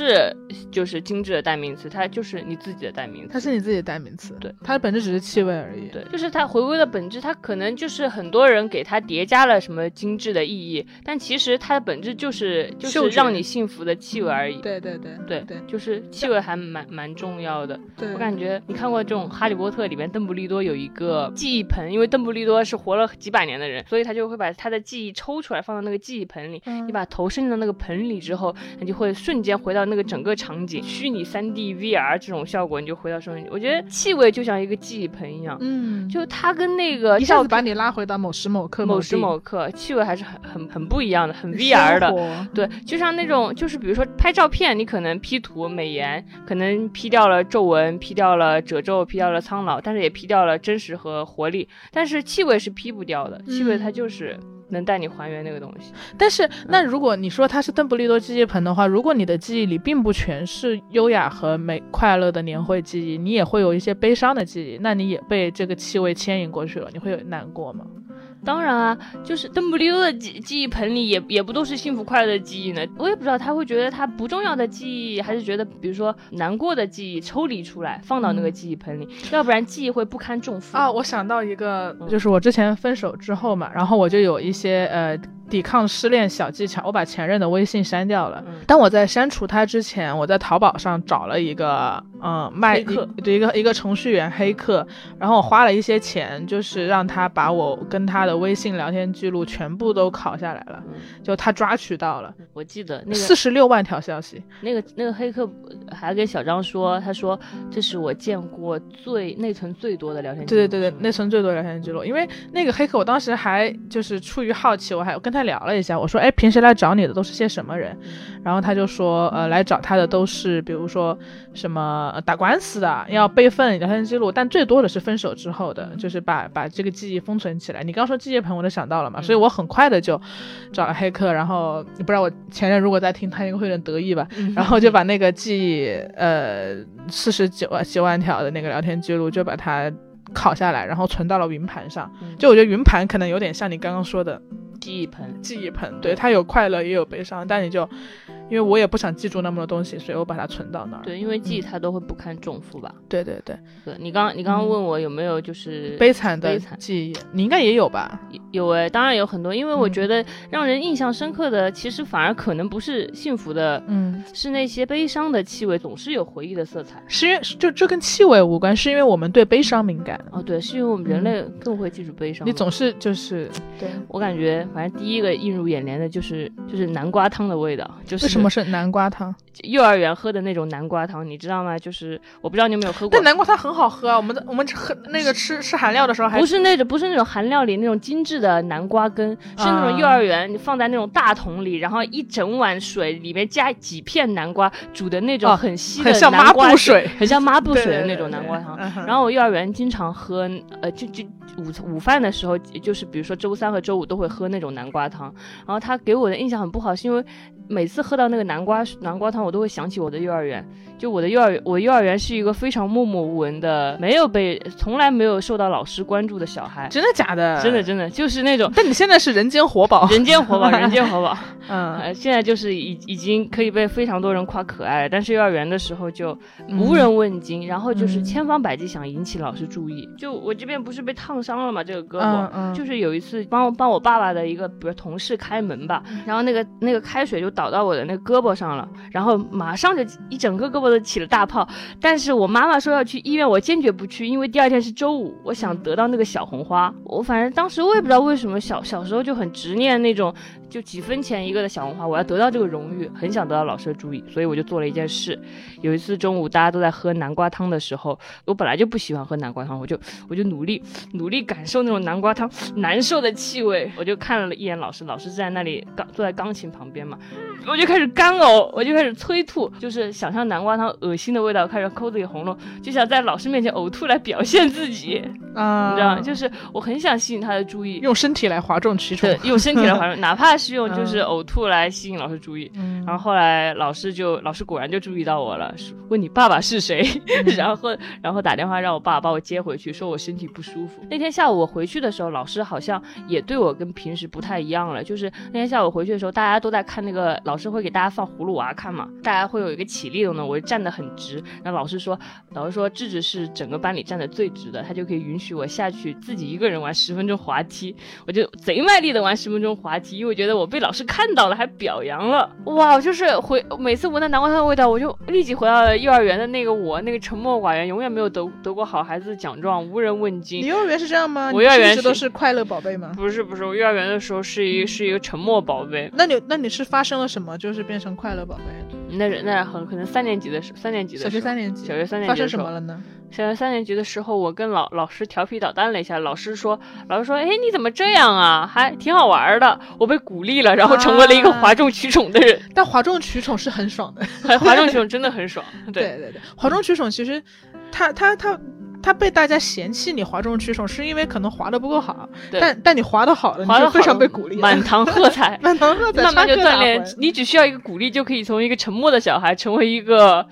Speaker 1: 就是精致的代名词，它就是你自己的代名词，
Speaker 2: 它是你自己的代名词。
Speaker 1: 对，
Speaker 2: 它的本质只是气味而已。
Speaker 1: 对，就是它回归的本质，它可能就是很多人给它叠加了什么精致的意义，但其实它的本质就是就是让你幸福的气味而已。
Speaker 2: 对对对
Speaker 1: 对
Speaker 2: 对，
Speaker 1: 就是气味还蛮蛮重要的。
Speaker 2: 对
Speaker 1: 我感觉你看过这种《哈利波特》里面邓布利多有一个记忆盆，因为邓布利多是活了几百年的人，所以他就会把他的记忆抽出来放到那个记忆盆里。你把头伸进那个盆里之后，你就会瞬间回到那个整个场景，虚拟三 D VR 这种效果，你就回到生活。我觉得气味就像一个记忆盆一样，
Speaker 2: 嗯，
Speaker 1: 就它跟那个
Speaker 2: 一下子把你拉回到某时某刻、
Speaker 1: 某时某刻，气味还是很很很不一样的，很 VR 的。对，就像那种就是比如说拍照片，你可能 P 图美颜，可能 P 掉了皱纹，P 掉了褶皱，P 掉了苍老，但是也 P 掉了真实和活力。但是气味是 P 不掉的，气味它就是能带你还原那个东西。
Speaker 2: 但是那如果你说它是邓布利多记忆盆的话，如果你的记忆里并不全是优雅和美快乐的年会记忆，你也会有一些悲伤的记忆，那你也被这个气味牵引过去了，你会有难过吗？
Speaker 1: 当然啊，就是邓布利多的记记忆盆里也也不都是幸福快乐的记忆呢。我也不知道他会觉得他不重要的记忆，还是觉得比如说难过的记忆抽离出来放到那个记忆盆里，要不然记忆会不堪重负
Speaker 2: 啊。我想到一个，就是我之前分手之后嘛，然后我就有一些呃。抵抗失恋小技巧，我把前任的微信删掉了。当我在删除他之前，我在淘宝上找了一个，嗯，卖一一个一个程序员黑客，然后我花了一些钱，就是让他把我跟他的微信聊天记录全部都拷下来了，就他抓取到了。
Speaker 1: 我记得那个
Speaker 2: 四十六万条消息，
Speaker 1: 那个那个黑客还给小张说，他说这是我见过最内存最多的聊天记录。
Speaker 2: 对对对对，内存最多聊天记录，因为那个黑客我当时还就是出于好奇，我还跟他。聊了一下，我说，哎，平时来找你的都是些什么人？然后他就说，呃，来找他的都是，比如说什么打官司的，要备份聊天记录，但最多的是分手之后的，就是把把这个记忆封存起来。你刚说记忆盆，我就想到了嘛，所以我很快的就找了黑客，然后不知道我前任如果在听，他应该会有点得意吧，然后就把那个记忆，呃，四十九万几万条的那个聊天记录就把它拷下来，然后存到了云盘上。就我觉得云盘可能有点像你刚刚说的。
Speaker 1: 记忆盆，
Speaker 2: 记忆盆，对，它有快乐也有悲伤，但你就。因为我也不想记住那么多东西，所以我把它存到那儿。
Speaker 1: 对，因为记忆它都会不堪重负吧。
Speaker 2: 对对对。
Speaker 1: 对你刚你刚刚问我有没有就是
Speaker 2: 悲惨的记忆，你应该也有吧？
Speaker 1: 有哎，当然有很多。因为我觉得让人印象深刻的，其实反而可能不是幸福的，嗯，是那些悲伤的气味，总是有回忆的色彩。
Speaker 2: 是因为就这跟气味无关，是因为我们对悲伤敏感。
Speaker 1: 哦，对，是因为我们人类更会记住悲伤。
Speaker 2: 你总是就是
Speaker 1: 对我感觉，反正第一个映入眼帘的就是就是南瓜汤的味道，就是
Speaker 2: 么是南瓜汤？
Speaker 1: 幼儿园喝的那种南瓜汤，你知道吗？就是我不知道你有没有喝过。
Speaker 2: 但南瓜汤很好喝啊！我们我们喝那个吃吃韩料的时候，还
Speaker 1: 不是那种不是那种韩料里那种精致的南瓜根，是那种幼儿园你放在那种大桶里，然后一整碗水里面加几片南瓜煮的那种很稀的
Speaker 2: 南瓜水，
Speaker 1: 很像抹布水的那种南瓜汤。然后我幼儿园经常喝，呃，就就午午饭的时候，就是比如说周三和周五都会喝那种南瓜汤。然后他给我的印象很不好，是因为。每次喝到那个南瓜南瓜汤，我都会想起我的幼儿园。就我的幼儿园，我幼儿园是一个非常默默无闻的，没有被从来没有受到老师关注的小孩。
Speaker 2: 真的假的？
Speaker 1: 真的真的就是那种。<laughs>
Speaker 2: 但你现在是人间活宝，<laughs>
Speaker 1: 人间活宝，人间活宝。<laughs> 嗯，现在就是已已经可以被非常多人夸可爱，但是幼儿园的时候就无人问津，然后就是千方百计想引起老师注意。就我这边不是被烫伤了嘛，这个胳膊，就是有一次帮帮我爸爸的一个比如同事开门吧，然后那个那个开水就倒到我的那个胳膊上了，然后马上就一整个胳膊。都起了大泡，但是我妈妈说要去医院，我坚决不去，因为第二天是周五，我想得到那个小红花。我反正当时我也不知道为什么，小小时候就很执念那种。就几分钱一个的小红花，我要得到这个荣誉，很想得到老师的注意，所以我就做了一件事。有一次中午大家都在喝南瓜汤的时候，我本来就不喜欢喝南瓜汤，我就我就努力努力感受那种南瓜汤难受的气味。我就看了一眼老师，老师在那里钢坐在钢琴旁边嘛，我就开始干呕，我就开始催吐，就是想象南瓜汤恶心的味道，开始抠自己喉咙，就想在老师面前呕吐来表现自己啊，你知道吗？就是我很想吸引他的注意，
Speaker 2: 用身体来哗众取宠，对
Speaker 1: 用身体来哗众，<laughs> 哪怕。是用就是呕吐来吸引老师注意，然后后来老师就老师果然就注意到我了，问你爸爸是谁，<laughs> 然后然后打电话让我爸把我接回去，说我身体不舒服。那天下午我回去的时候，老师好像也对我跟平时不太一样了，就是那天下午回去的时候，大家都在看那个老师会给大家放葫芦娃看嘛，大家会有一个起立的呢，我就站得很直，然后老师说老师说智智是整个班里站得最直的，他就可以允许我下去自己一个人玩十分钟滑梯，我就贼卖力的玩十分钟滑梯，因为我觉得。我被老师看到了，还表扬了，哇！就是回每次闻到南瓜汤的味道，我就立即回到了幼儿园的那个我，那个沉默寡言，永远没有得得过好孩子奖状，无人问津。
Speaker 2: 你幼儿园是这样吗？
Speaker 1: 我幼儿园
Speaker 2: 都是快乐宝贝吗？
Speaker 1: 不是不是，我幼儿园的时候是一是一个沉默宝贝。
Speaker 2: 那你那你是发生了什么，就是变成快乐宝贝？
Speaker 1: 那那很可能三年级的时，三年级的
Speaker 2: 小学三年级，
Speaker 1: 小学三年级
Speaker 2: 发生什么了呢？
Speaker 1: 小学三年级的时候，我跟老老师调皮捣蛋了一下，老师说，老师说，哎，你怎么这样啊？还挺好玩的，我被鼓励了，然后成为了一个哗众取宠的人。
Speaker 2: 但哗众取宠是很爽的，
Speaker 1: 哗众取宠真的很爽。<laughs>
Speaker 2: 对对对，哗众取宠其实，他他他他被大家嫌弃你哗众取宠，是因为可能滑的不够好。但但你滑的好了，你就非常被鼓励，
Speaker 1: 满堂喝彩，<laughs>
Speaker 2: 满堂喝彩，
Speaker 1: 慢慢就锻炼。你只需要一个鼓励，就可以从一个沉默的小孩成为一个。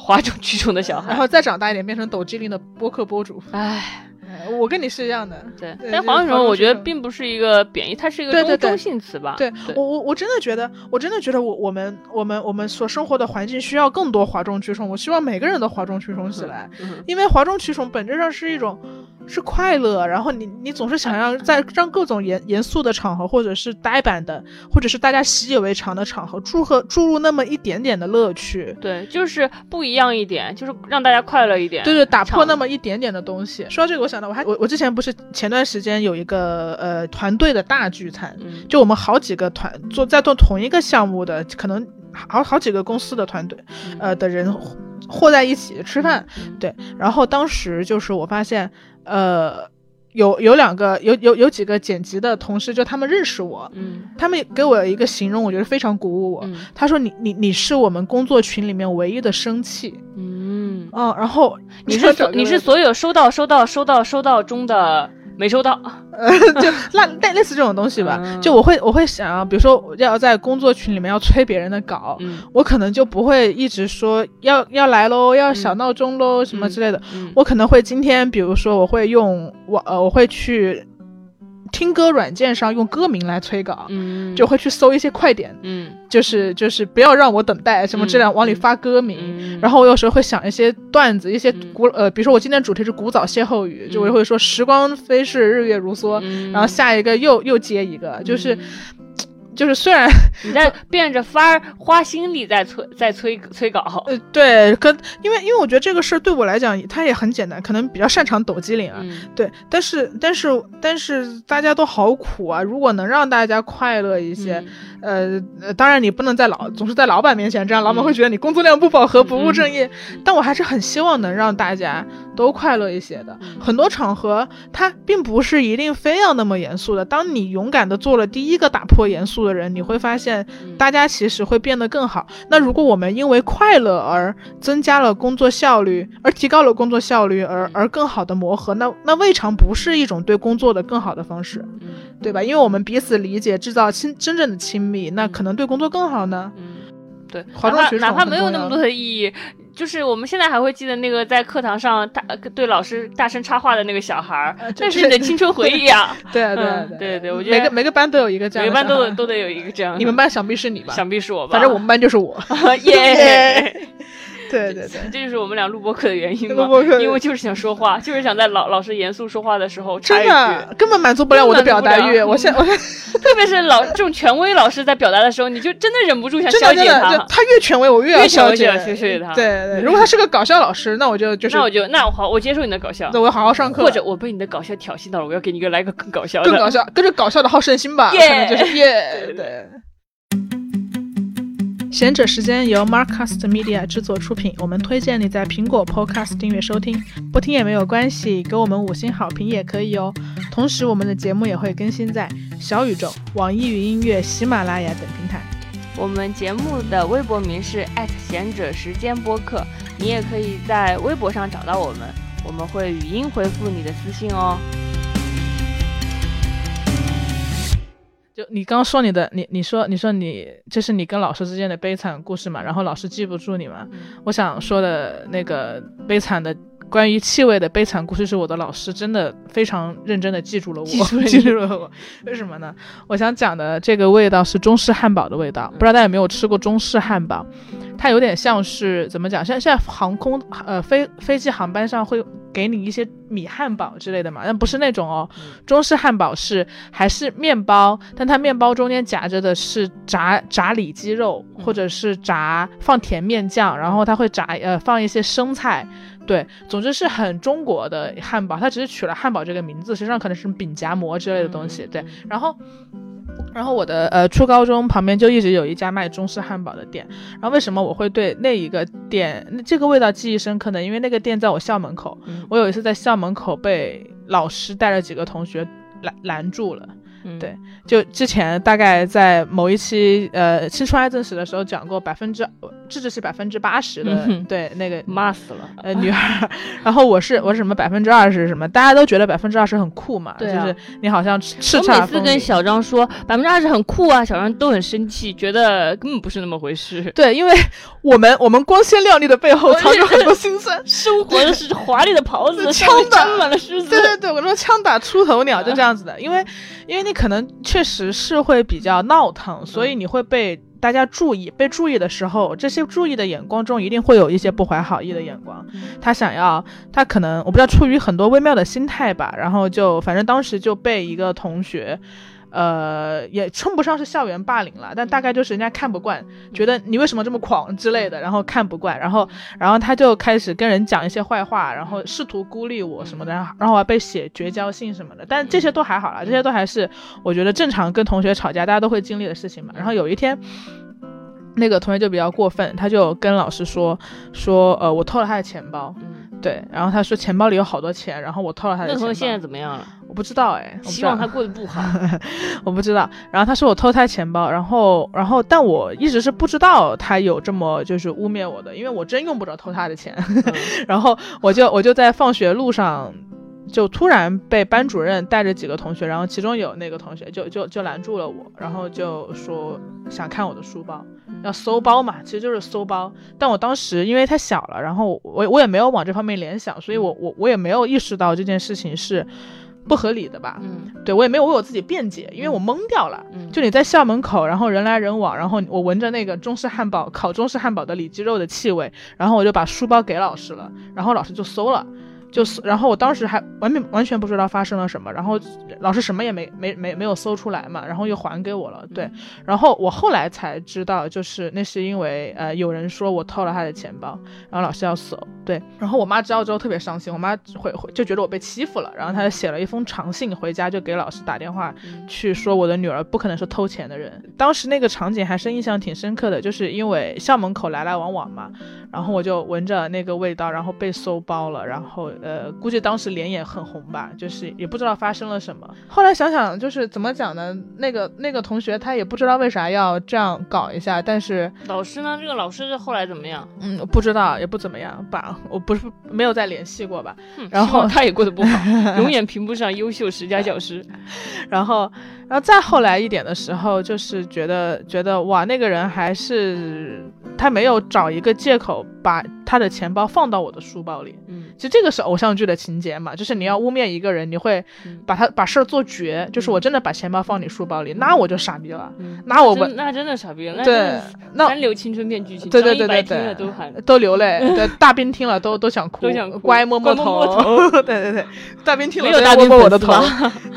Speaker 1: 哗众取宠的小孩，
Speaker 2: 然后再长大一点变成抖机灵的播客播主。
Speaker 1: 唉，
Speaker 2: 我跟你是一样的。
Speaker 1: 对，
Speaker 2: 对
Speaker 1: 但
Speaker 2: 就是哗众
Speaker 1: 取宠，我觉得并不是一个贬义，它是一个中中性词吧。
Speaker 2: 对
Speaker 1: 对
Speaker 2: 我我我真的觉得，我真的觉得我我们我们我们所生活的环境需要更多哗众取宠。我希望每个人都哗众取宠起来，
Speaker 1: 嗯
Speaker 2: 因为哗众取宠本质上是一种是快乐，然后你你总是想要在让各种严严肃的场合，或者是呆板的，或者是大家习以为常的场合，注和注入那么一点点的乐趣。
Speaker 1: 对，就是不一样一点，就是让大家快乐一点。
Speaker 2: 对对，打破那么一点点的东西。说到这个，我想到我还我我之前不是前段时间有一个呃团队的大聚餐，
Speaker 1: 嗯
Speaker 2: 就我们好几个团做在做同一个项目的，可能好好几个公司的团队，呃的人和在一起吃饭。
Speaker 1: 嗯
Speaker 2: 对，然后当时就是我发现，呃，有有两个有有有几个剪辑的同事，就他们认识我，
Speaker 1: 嗯
Speaker 2: 他们给我一个形容，我觉得非常鼓舞我。
Speaker 1: 嗯
Speaker 2: 他说你你你是我们工作群里面唯一的生气，
Speaker 1: 嗯，
Speaker 2: 嗯，然后
Speaker 1: 你
Speaker 2: 是
Speaker 1: 所你是所有收到收到收到收到中的没收到。<laughs>
Speaker 2: 呃，就类类类似这种东西吧。
Speaker 1: 嗯
Speaker 2: 就我会我会想啊，比如说要在工作群里面要催别人的稿，
Speaker 1: 嗯
Speaker 2: 我可能就不会一直说要要来喽，要小闹钟喽、什么之类的。
Speaker 1: 嗯
Speaker 2: 我可能会今天，比如说我会用我呃，我会去听歌软件上用歌名来催稿，
Speaker 1: 嗯。
Speaker 2: 就会去搜一些快点，
Speaker 1: 嗯。
Speaker 2: 就是就是不要让我等待什么之类的，
Speaker 1: 嗯
Speaker 2: 往里发歌名。
Speaker 1: 嗯，
Speaker 2: 然后我有时候会想一些段子，一些
Speaker 1: 嗯。
Speaker 2: 古呃，比如说我今天主题是古早歇后语，就我
Speaker 1: 就
Speaker 2: 会说时光飞逝，日月如梭，
Speaker 1: 嗯。
Speaker 2: 然后下一个又又接一个，就是、
Speaker 1: 嗯
Speaker 2: 就是虽然 <laughs>
Speaker 1: 你在变着法儿花心力在催在催催稿。<laughs>
Speaker 2: 呃对跟因为因为我觉得这个事儿对我来讲它也很简单，可能比较擅长抖机灵啊，
Speaker 1: 嗯
Speaker 2: 对，但是但是但是大家都好苦啊，如果能让大家快乐一些，
Speaker 1: 嗯
Speaker 2: 呃呃，当然你不能在老总是在老板面前这样，老板
Speaker 1: 嗯
Speaker 2: 会觉得你工作量不饱和、不务正
Speaker 1: 嗯
Speaker 2: 业。但我还是很希望能让大家都快乐一些的。
Speaker 1: 嗯
Speaker 2: 很多场合它并不是一定非要那么严肃的。当你勇敢的做了第一个打破严肃的人，你会发现
Speaker 1: 嗯
Speaker 2: 大家其实会变得更好。那如果我们因为快乐而增加了工作效率，而提高了工作效率，而而更好的磨合，那那未尝不是一种对工作的更好的方式。
Speaker 1: 嗯
Speaker 2: 对吧？因为我们彼此理解，制造亲真正的亲密，那可能对工作更好呢。
Speaker 1: 嗯，对，
Speaker 2: 哗
Speaker 1: 哪怕哪怕没有那么多的意义，就是我们现在还会记得那个在课堂上大对老师大声插话的那个小孩儿，
Speaker 2: 呃
Speaker 1: 那是你的青春回忆啊！<laughs>
Speaker 2: 对啊对啊
Speaker 1: 嗯对对我觉得
Speaker 2: 每个每个班都有一个这样
Speaker 1: 每个班
Speaker 2: 都有
Speaker 1: 都都得有一个这样。
Speaker 2: 你们班想必是你吧？
Speaker 1: 想必是我吧？
Speaker 2: 反正我们班就是我。<laughs>
Speaker 1: 耶。<laughs>
Speaker 2: 对对 <laughs> 对，
Speaker 1: 这就是我们俩录播课的原因嘛
Speaker 2: 录播课，
Speaker 1: 因为就是想说话，就是想在老老师严肃说话的时候插一句，
Speaker 2: 真的根本满足不了我的表达欲。我现 <laughs> 我现 <laughs>
Speaker 1: 特别是老这种权威老师在表达的时候，你就真的忍不住想
Speaker 2: 真
Speaker 1: 消解他。
Speaker 2: 他越权威，我越要消解
Speaker 1: 消解他
Speaker 2: 对对，如果他是个搞笑老师，那我就就是
Speaker 1: 那我就那我好，我接受你的搞笑
Speaker 2: 那，我要好好上课，
Speaker 1: 或者我被你的搞笑挑衅到了，我要给你一个来个更搞笑的。
Speaker 2: 更搞笑，跟着搞笑的好胜心吧，可能就是耶
Speaker 1: 对
Speaker 2: 贤者时间由 Markcast Media 制作出品，我们推荐你在苹果 Podcast 订阅收听，不听也没有关系，给我们五星好评也可以哦。同时，我们的节目也会更新在小宇宙、网易云音乐、喜马拉雅等平台。
Speaker 1: 我们节目的微博名是贤者时间播客，你也可以在微博上找到我们，我们会语音回复你的私信哦。
Speaker 2: 就你刚刚说你的，你你说你说你这是你跟老师之间的悲惨故事嘛？然后老师记不住你嘛？我想说的那个悲惨的关于气味的悲惨故事，是我的老师真的非常认真的记住了我，<laughs>
Speaker 1: 记住了
Speaker 2: 我。为什么呢？我想讲的这个味道是中式汉堡的味道，不知道大家有没有吃过中式汉堡？它有点像是怎么讲？现在现在航空呃飞飞机航班上会给你一些米汉堡之类的嘛，但不是那种哦。中式汉堡是还是面包，但它面包中间夹着的是炸炸里脊肉，
Speaker 1: 嗯
Speaker 2: 或者是炸放甜面酱，然后它会炸呃放一些生菜。对，总之是很中国的汉堡，它只是取了汉堡这个名字，实际上可能是饼夹馍之类的东西。对，然后。然后我的呃初高中旁边就一直有一家卖中式汉堡的店，然后为什么我会对那一个店那这个味道记忆深刻呢？因为那个店在我校门口，
Speaker 1: 嗯
Speaker 2: 我有一次在校门口被老师带着几个同学拦拦住了。
Speaker 1: 嗯
Speaker 2: 对就之前大概在某一期呃青春爱憎史的时候讲过，百分之智智是百分之八十的
Speaker 1: 嗯，
Speaker 2: 对那个
Speaker 1: 骂死了。
Speaker 2: 呃女孩，然后我是我是什么百分之二十什么，大家都觉得百分之二十很酷嘛，
Speaker 1: 对啊
Speaker 2: 就是你好像叱
Speaker 1: 我
Speaker 2: 咤
Speaker 1: 每次跟。小张说百分之二十很酷啊，小张都很生气，觉得根本不是那么回事。
Speaker 2: 对，因为我们我们光鲜亮丽的背后藏着很多辛酸。<laughs>
Speaker 1: 生活的是华丽的袍子，
Speaker 2: 枪打
Speaker 1: 沾满了虱子。
Speaker 2: 对对对，我说枪打出头鸟就这样子的，因为因为你可能确实是会比较闹腾，所以你会被大家注意，被注意的时候，这些注意的眼光中一定会有一些不怀好意的眼光。他想要，他可能我不知道出于很多微妙的心态吧，然后就反正当时就被一个同学。呃，也称不上是校园霸凌了，但大概就是人家看不惯，觉得你为什么这么狂之类的，然后看不惯，然后，然后他就开始跟人讲一些坏话，然后试图孤立我什么的，然后然后我还被写绝交信什么的，但这些都还好啦，这些都还是我觉得正常跟同学吵架大家都会经历的事情嘛。然后有一天。那个同学就比较过分，他就跟老师说说，呃，我偷了他的钱包，对，然后他说钱包里有好多钱，然后我偷了他的钱包。
Speaker 1: 那个同学现在怎么样了？
Speaker 2: 我不知道哎，我
Speaker 1: 希望他过得不好。<laughs>
Speaker 2: 我不知道。然后他说我偷他钱包，然后然后但我一直是不知道他有这么就是污蔑我的，因为我真用不着偷他的钱。
Speaker 1: 嗯 <laughs>
Speaker 2: 然后我就我就在放学路上。就突然被班主任带着几个同学，然后其中有那个同学就就就拦住了我，然后就说想看我的书包，要搜包嘛，其实就是搜包。但我当时因为太小了，然后我我也没有往这方面联想，所以我我我也没有意识到这件事情是不合理的吧。
Speaker 1: 嗯
Speaker 2: 对我也没有为我自己辩解，因为我懵掉了。
Speaker 1: 嗯，
Speaker 2: 就你在校门口，然后人来人往，然后我闻着那个中式汉堡烤中式汉堡的里脊肉的气味，然后我就把书包给老师了，然后老师就搜了。就是，然后我当时还完全完全不知道发生了什么，然后老师什么也没没没没有搜出来嘛，然后又还给我了，对，然后我后来才知道，就是那是因为呃有人说我偷了他的钱包，然后老师要搜，对，然后我妈知道之后特别伤心，我妈会会就觉得我被欺负了，然后她就写了一封长信回家，就给老师打电话
Speaker 1: 嗯。
Speaker 2: 去说我的女儿不可能是偷钱的人。当时那个场景还是印象挺深刻的，就是因为校门口来来往往嘛，然后我就闻着那个味道，然后被搜包了，然后呃，估计当时脸也很红吧，就是也不知道发生了什么。后来想想，就是怎么讲呢？那个那个同学他也不知道为啥要这样搞一下，但是
Speaker 1: 老师呢？这个老师是后来怎么样？
Speaker 2: 嗯，不知道也不怎么样吧，我不是没有再联系过吧。
Speaker 1: 哼
Speaker 2: 然后
Speaker 1: 他也过得不好，<laughs> 永远评不上优秀十佳教师。<laughs>
Speaker 2: 然后，然后再后来一点的时候，就是觉得觉得哇，那个人还是他没有找一个借口把他的钱包放到我的书包里。
Speaker 1: 嗯
Speaker 2: 其实这个是偶像剧的情节嘛，就是你要污蔑一个人，你会
Speaker 1: 嗯
Speaker 2: 把他把事儿做绝，就是我真的把钱包放你书包里，那我就傻逼了，
Speaker 1: 嗯，
Speaker 2: 那我们
Speaker 1: 那真的傻逼了，那
Speaker 2: 对那
Speaker 1: 三流青春片剧情，
Speaker 2: 对对对对对
Speaker 1: 都喊。
Speaker 2: 都流泪，<laughs> 对大兵听了都都想哭，
Speaker 1: 都想
Speaker 2: 乖摸摸头，<laughs> 对对对，大兵听了都摸摸我的头，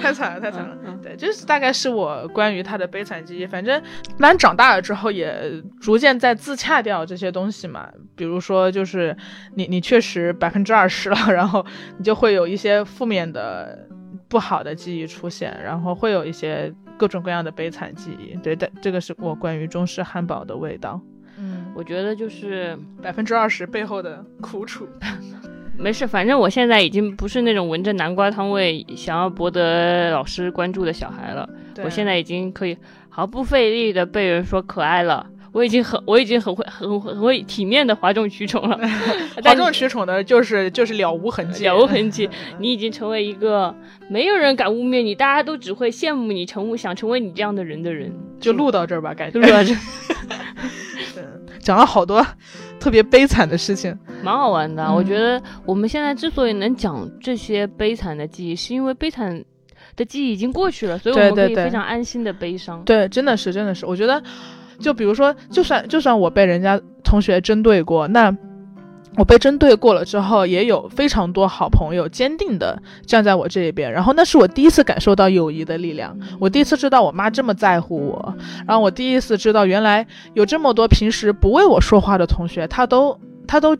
Speaker 2: 太惨了太 <laughs> 惨了。
Speaker 1: 嗯
Speaker 2: 对，就是大概是我关于他的悲惨记忆。反正，当然长大了之后也逐渐在自洽掉这些东西嘛。比如说，就是你你确实百分之二十了，<laughs> 然后你就会有一些负面的、不好的记忆出现，然后会有一些各种各样的悲惨记忆。对，但这个是我关于中式汉堡的味道。嗯，
Speaker 1: 我觉得就是
Speaker 2: 百分之二十背后的苦楚。<laughs>
Speaker 1: 没事，反正我现在已经不是那种闻着南瓜汤味想要博得老师关注的小孩了。
Speaker 2: 对
Speaker 1: 我现在已经可以毫不费力的被人说可爱了。我已经很，我已经很会、很很很会体面的哗众取宠了。<laughs> <laughs>
Speaker 2: 哗众取宠的就是就是了无痕迹，
Speaker 1: 了无痕迹，<laughs> 你已经成为一个没有人敢污蔑你，大家都只会羡慕你，成为想成为你这样的人的人。
Speaker 2: 就录到这儿吧，感觉
Speaker 1: 就录到这，
Speaker 2: 讲了好多特别悲惨的事情。
Speaker 1: 蛮好玩的。
Speaker 2: 嗯
Speaker 1: 我觉得我们现在之所以能讲这些悲惨的记忆，是因为悲惨的记忆已经过去了，所以我们可以
Speaker 2: 对对对
Speaker 1: 非常安心的悲伤。
Speaker 2: 对，真的是，真的是，我觉得，就比如说，就算就算我被人家同学针对过，那我被针对过了之后，也有非常多好朋友坚定的站在我这一边，然后那是我第一次感受到友谊的力量，我第一次知道我妈这么在乎我，然后我第一次知道原来有这么多平时不为我说话的同学，他都他都。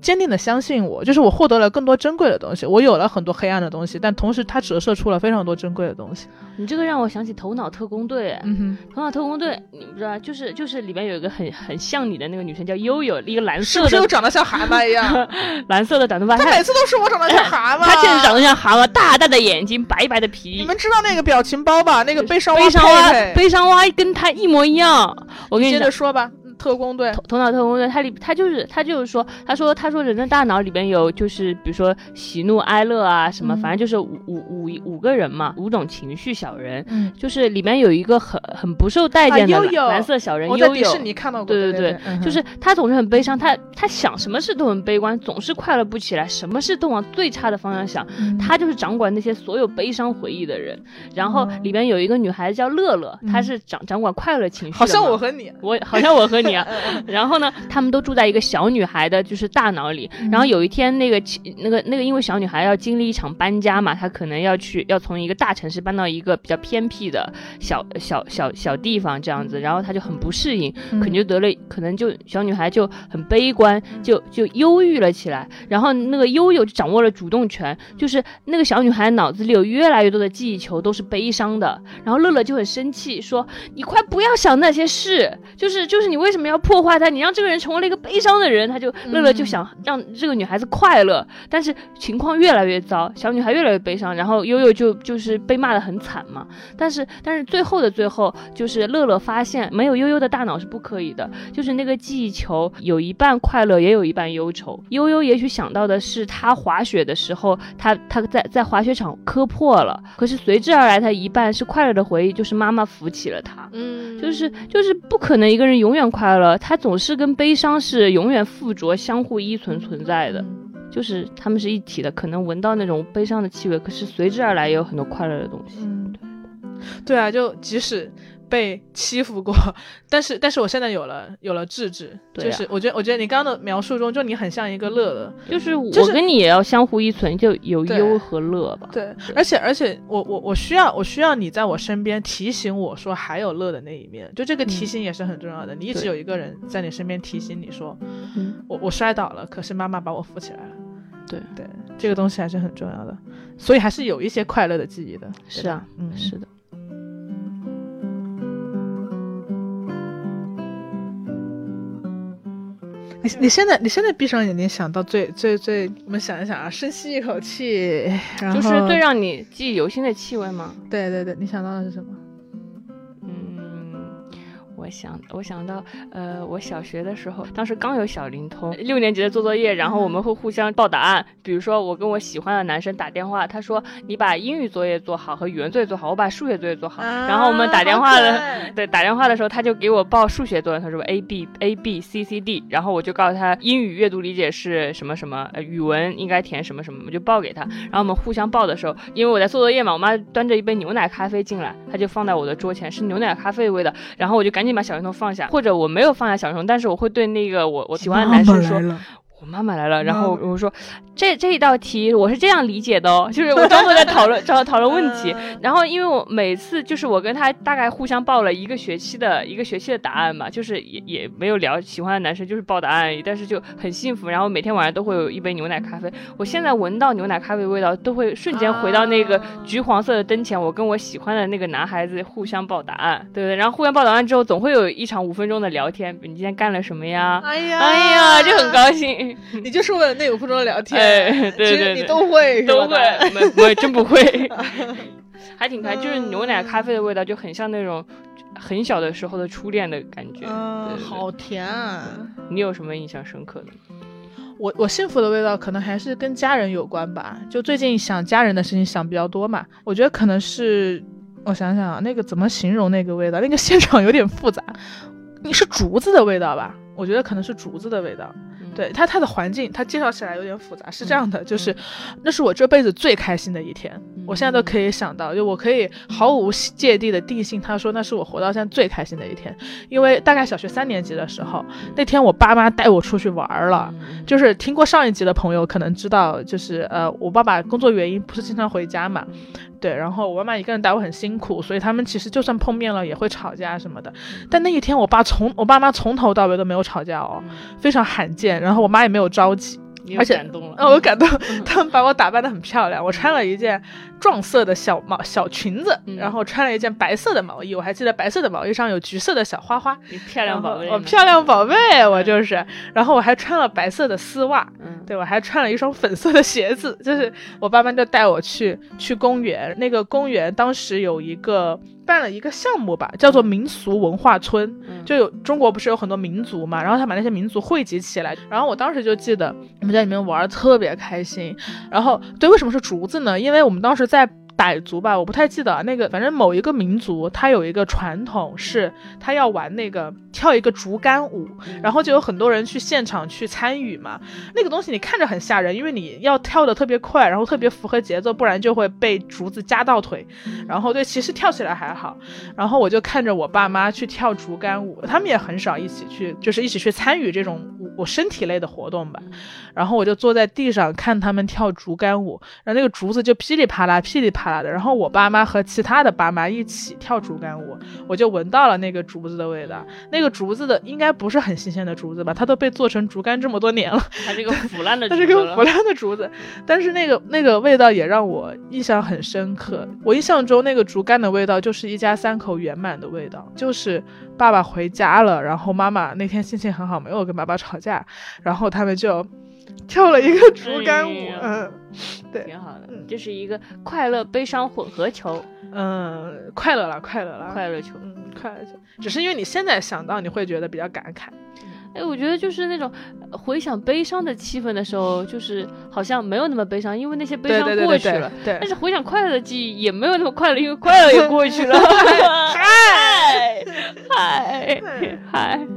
Speaker 2: 坚定的相信我，就是我获得了更多珍贵的东西。我有了很多黑暗的东西，但同时它折射出了非常多珍贵的东西。
Speaker 1: 你这个让我想起《头脑特工队》。
Speaker 2: 嗯哼，
Speaker 1: 头脑特工队，你不知道，就是就是里面有一个很很像你的那个女生叫悠悠，一个蓝色的
Speaker 2: 是不是又长得像蛤蟆一样？<laughs>
Speaker 1: 蓝色的短头发，她
Speaker 2: 他每次都说我长得像蛤蟆。<laughs>
Speaker 1: 她确实长得像蛤蟆，大大的眼睛，白白的皮。
Speaker 2: 你们知道那个表情包吧？那个悲伤蛙
Speaker 1: 悲伤蛙，悲伤蛙跟她一模一样。我跟你讲
Speaker 2: 接着，说吧。特工队，
Speaker 1: 头脑特工队，它里它就是它就是说，他说他说人的大脑里边有就是比如说喜怒哀乐啊什么，
Speaker 2: 嗯
Speaker 1: 反正就是五五五五个人嘛，五种情绪小人，
Speaker 2: 嗯，
Speaker 1: 就是里面有一个很很不受待见的蓝色小人
Speaker 2: 我在。迪士尼看到过，
Speaker 1: 对对
Speaker 2: 对
Speaker 1: 就是他总是很悲伤，他他想什么事都很悲观，总是快乐不起来，什么事都往最差的方向想。
Speaker 2: 嗯
Speaker 1: 他就是掌管那些所有悲伤回忆的人。然后里面有一个女孩子叫乐乐，她是掌掌管快乐情绪。
Speaker 2: 好像我和你，
Speaker 1: 我好像我和你啊，然后呢，他们都住在一个小女孩的就是大脑里。然后有一天，那个那个那个，因为小女孩要经历一场搬家嘛，她可能要去要从一个大城市搬到一个比较偏僻的小小小小地方这样子，然后她就很不适应，
Speaker 2: 嗯
Speaker 1: 可能就得了，可能就小女孩就很悲观，就就忧郁了起来。然后那个悠悠就掌握了主动权，就是那个小女孩脑子里有越来越多的记忆球都是悲伤的。然后乐乐就很生气，说：“你快不要想那些事，就是就是你为什么要破坏它？你让这个人成为了一个悲伤的人。”他就乐乐就想让这个女孩子快乐，但是情况越来越糟，小女孩越来越悲伤，然后悠悠就就是被骂得很惨嘛。但是但是最后的最后，就是乐乐发现没有悠悠的大脑是不可以的，就是那个记忆球有一半快乐，也有一半忧愁。悠悠也许想到的是，他滑雪的时候，他他在在滑雪场磕破了，可是随之而来，他一半是快乐的回忆，就是妈妈扶起了他。
Speaker 2: 嗯，
Speaker 1: 就是就是不可能一个人永远快快乐，它总是跟悲伤是永远附着、相互依存存在的，就是他们是一体的。可能闻到那种悲伤的气味，可是随之而来也有很多快乐的东西。
Speaker 2: 嗯，对啊，就即使被欺负过，但是但是我现在有了有了智智，
Speaker 1: 对啊
Speaker 2: 就是我觉得我觉得你刚刚的描述中，就你很像一个乐乐，
Speaker 1: 就是我
Speaker 2: 就是
Speaker 1: 跟你也要相互依存，就有忧和乐吧。
Speaker 2: 对，而且而且我我我需要我需要你在我身边提醒我说还有乐的那一面，就这个提醒也是很重要的。你一直有一个人在你身边提醒你说，
Speaker 1: 嗯，
Speaker 2: 我我摔倒了，可是妈妈把我扶起来了。
Speaker 1: 对
Speaker 2: 对，这个东西还是很重要的，所以还是有一些快乐的记忆的。
Speaker 1: 是啊，
Speaker 2: 嗯，
Speaker 1: 是的。
Speaker 2: 你你现在你现在闭上眼睛想到最最最，我们想一想啊，深吸一口气，然后
Speaker 1: 就是最让你记忆犹新的气味吗？
Speaker 2: 对对对，你想到的是什么？
Speaker 1: 嗯，我想我想到，呃，我小学的时候，当时刚有小灵通，六年级的做作业，然后我们会互相报答案。比如说，我跟我喜欢的男生打电话，他说你把英语作业做好和语文作业做好，我把数学作业做好。然后我们打电话的，
Speaker 2: 的，
Speaker 1: 对，打电话的时候他就给我报数学作业，他说 A B A B C C D，然后我就告诉他英语阅读理解是什么什么，呃，语文应该填什么什么，我就报给他。然后我们互相报的时候，因为我在做作业嘛，我妈端着一杯牛奶咖啡进来，她就放在我的桌前，是牛奶咖啡味的，然后我就赶紧把小熊头放下，或者我没有放下小熊，但是我会对那个我我喜欢的男生说，我妈妈来了，然后我说这这一道题我是这样理解的哦，<laughs> 就是我装作在讨论 <laughs> 找讨论问题，
Speaker 2: 嗯
Speaker 1: 然后因为我每次就是我跟他大概互相报了一个学期的一个学期的答案嘛，就是也也没有聊喜欢的男生，就是报答案但是就很幸福，然后每天晚上都会有一杯牛奶咖啡，我现在闻到牛奶咖啡味道都会瞬间回到那个
Speaker 2: 啊
Speaker 1: 橘黄色的灯前，我跟我喜欢的那个男孩子互相报答案，对不对？然后互相报答案之后，总会有一场五分钟的聊天，你今天干了什么呀？
Speaker 2: 哎呀
Speaker 1: 哎呀，就很高兴。
Speaker 2: 你就是为了那五分钟的聊天，
Speaker 1: 哎，对
Speaker 2: 其实你都会
Speaker 1: 都
Speaker 2: 吧
Speaker 1: 会，没我真不会，<laughs> 还挺开，就是牛奶咖啡的味道，就很像那种很小的时候的初恋的感觉。
Speaker 2: 嗯，
Speaker 1: 对对对
Speaker 2: 好甜啊！
Speaker 1: 你有什么印象深刻的？
Speaker 2: 我我幸福的味道可能还是跟家人有关吧。就最近想家人的事情想比较多嘛，我觉得可能是我想想啊，那个怎么形容那个味道？那个现场有点复杂。你是竹子的味道吧？我觉得可能是竹子的味道。
Speaker 1: 嗯
Speaker 2: 对他他的环境，他介绍起来有点复杂。是这样的，就是那是我这辈子最开心的一天。我现在都可以想到，就我可以毫无芥蒂的定性，他说那是我活到现在最开心的一天。因为大概小学三年级的时候，那天我爸妈带我出去玩儿了。
Speaker 1: 嗯
Speaker 2: 就是听过上一集的朋友可能知道，就是呃，我爸爸工作原因不是经常回家嘛，对，然后我妈妈一个人带我很辛苦，所以他们其实就算碰面了也会吵架什么的。但那一天我爸从我爸妈从头到尾都没有吵架哦，非常罕见。然后我妈也没有着急，
Speaker 1: 你
Speaker 2: 而且
Speaker 1: 感动了。
Speaker 2: 啊，我感动，<laughs> 他们把我打扮的很漂亮。我穿了一件撞色的小毛小裙子，
Speaker 1: 嗯
Speaker 2: 然后穿了一件白色的毛衣。我还记得白色的毛衣上有橘色的小花花。
Speaker 1: 你漂亮宝贝，
Speaker 2: 我漂亮宝贝，我就是。然后我还穿了白色的丝袜，
Speaker 1: 嗯
Speaker 2: 对我还穿了一双粉色的鞋子，就是我爸妈就带我去去公园，那个公园当时有一个办了一个项目吧，叫做民俗文化村，就有中国不是有很多民族嘛，然后他把那些民族汇集起来，然后我当时就记得我们在里面玩特别开心，然后对，为什么是竹子呢？因为我们当时在。傣族吧，我不太记得那个，反正某一个民族，他有一个传统是，他要玩那个跳一个竹竿舞，然后就有很多人去现场去参与嘛。那个东西你看着很吓人，因为你要跳的特别快，然后特别符合节奏，不然就会被竹子夹到腿。然后对，其实跳起来还好。然后我就看着我爸妈去跳竹竿舞，他们也很少一起去，就是一起去参与这种我身体类的活动吧。然后我就坐在地上看他们跳竹竿舞，然后那个竹子就噼里啪啦，噼里啪。啦的，然后我爸妈和其他的爸妈一起跳竹竿舞，我就闻到了那个竹子的味道。那个竹子的应该不是很新鲜的竹子吧？它都被做成竹竿这么多年了，
Speaker 1: 它这个 <laughs> 腐烂的，
Speaker 2: 它这个腐烂的竹子。但是那个那个味道也让我印象很深刻。我印象中那个竹竿的味道就是一家三口圆满的味道，就是爸爸回家了，然后妈妈那天心情很好，没有跟爸爸吵架，然后他们就。跳了一个竹竿舞，嗯，对，
Speaker 1: 挺好的，就是一个快乐悲伤混合球，
Speaker 2: 嗯，快乐了，快乐了，
Speaker 1: 快乐球，
Speaker 2: 嗯，快乐球，只是因为你现在想到，你会觉得比较感慨，
Speaker 1: 哎，我觉得就是那种回想悲伤的气氛的时候，就是好像没有那么悲伤，因为那些悲伤过去了，
Speaker 2: 对，
Speaker 1: 但是回想快乐的记忆也没有那么快乐，因为快乐也过去了，<laughs> 嗨，嗨，嗨。<laughs>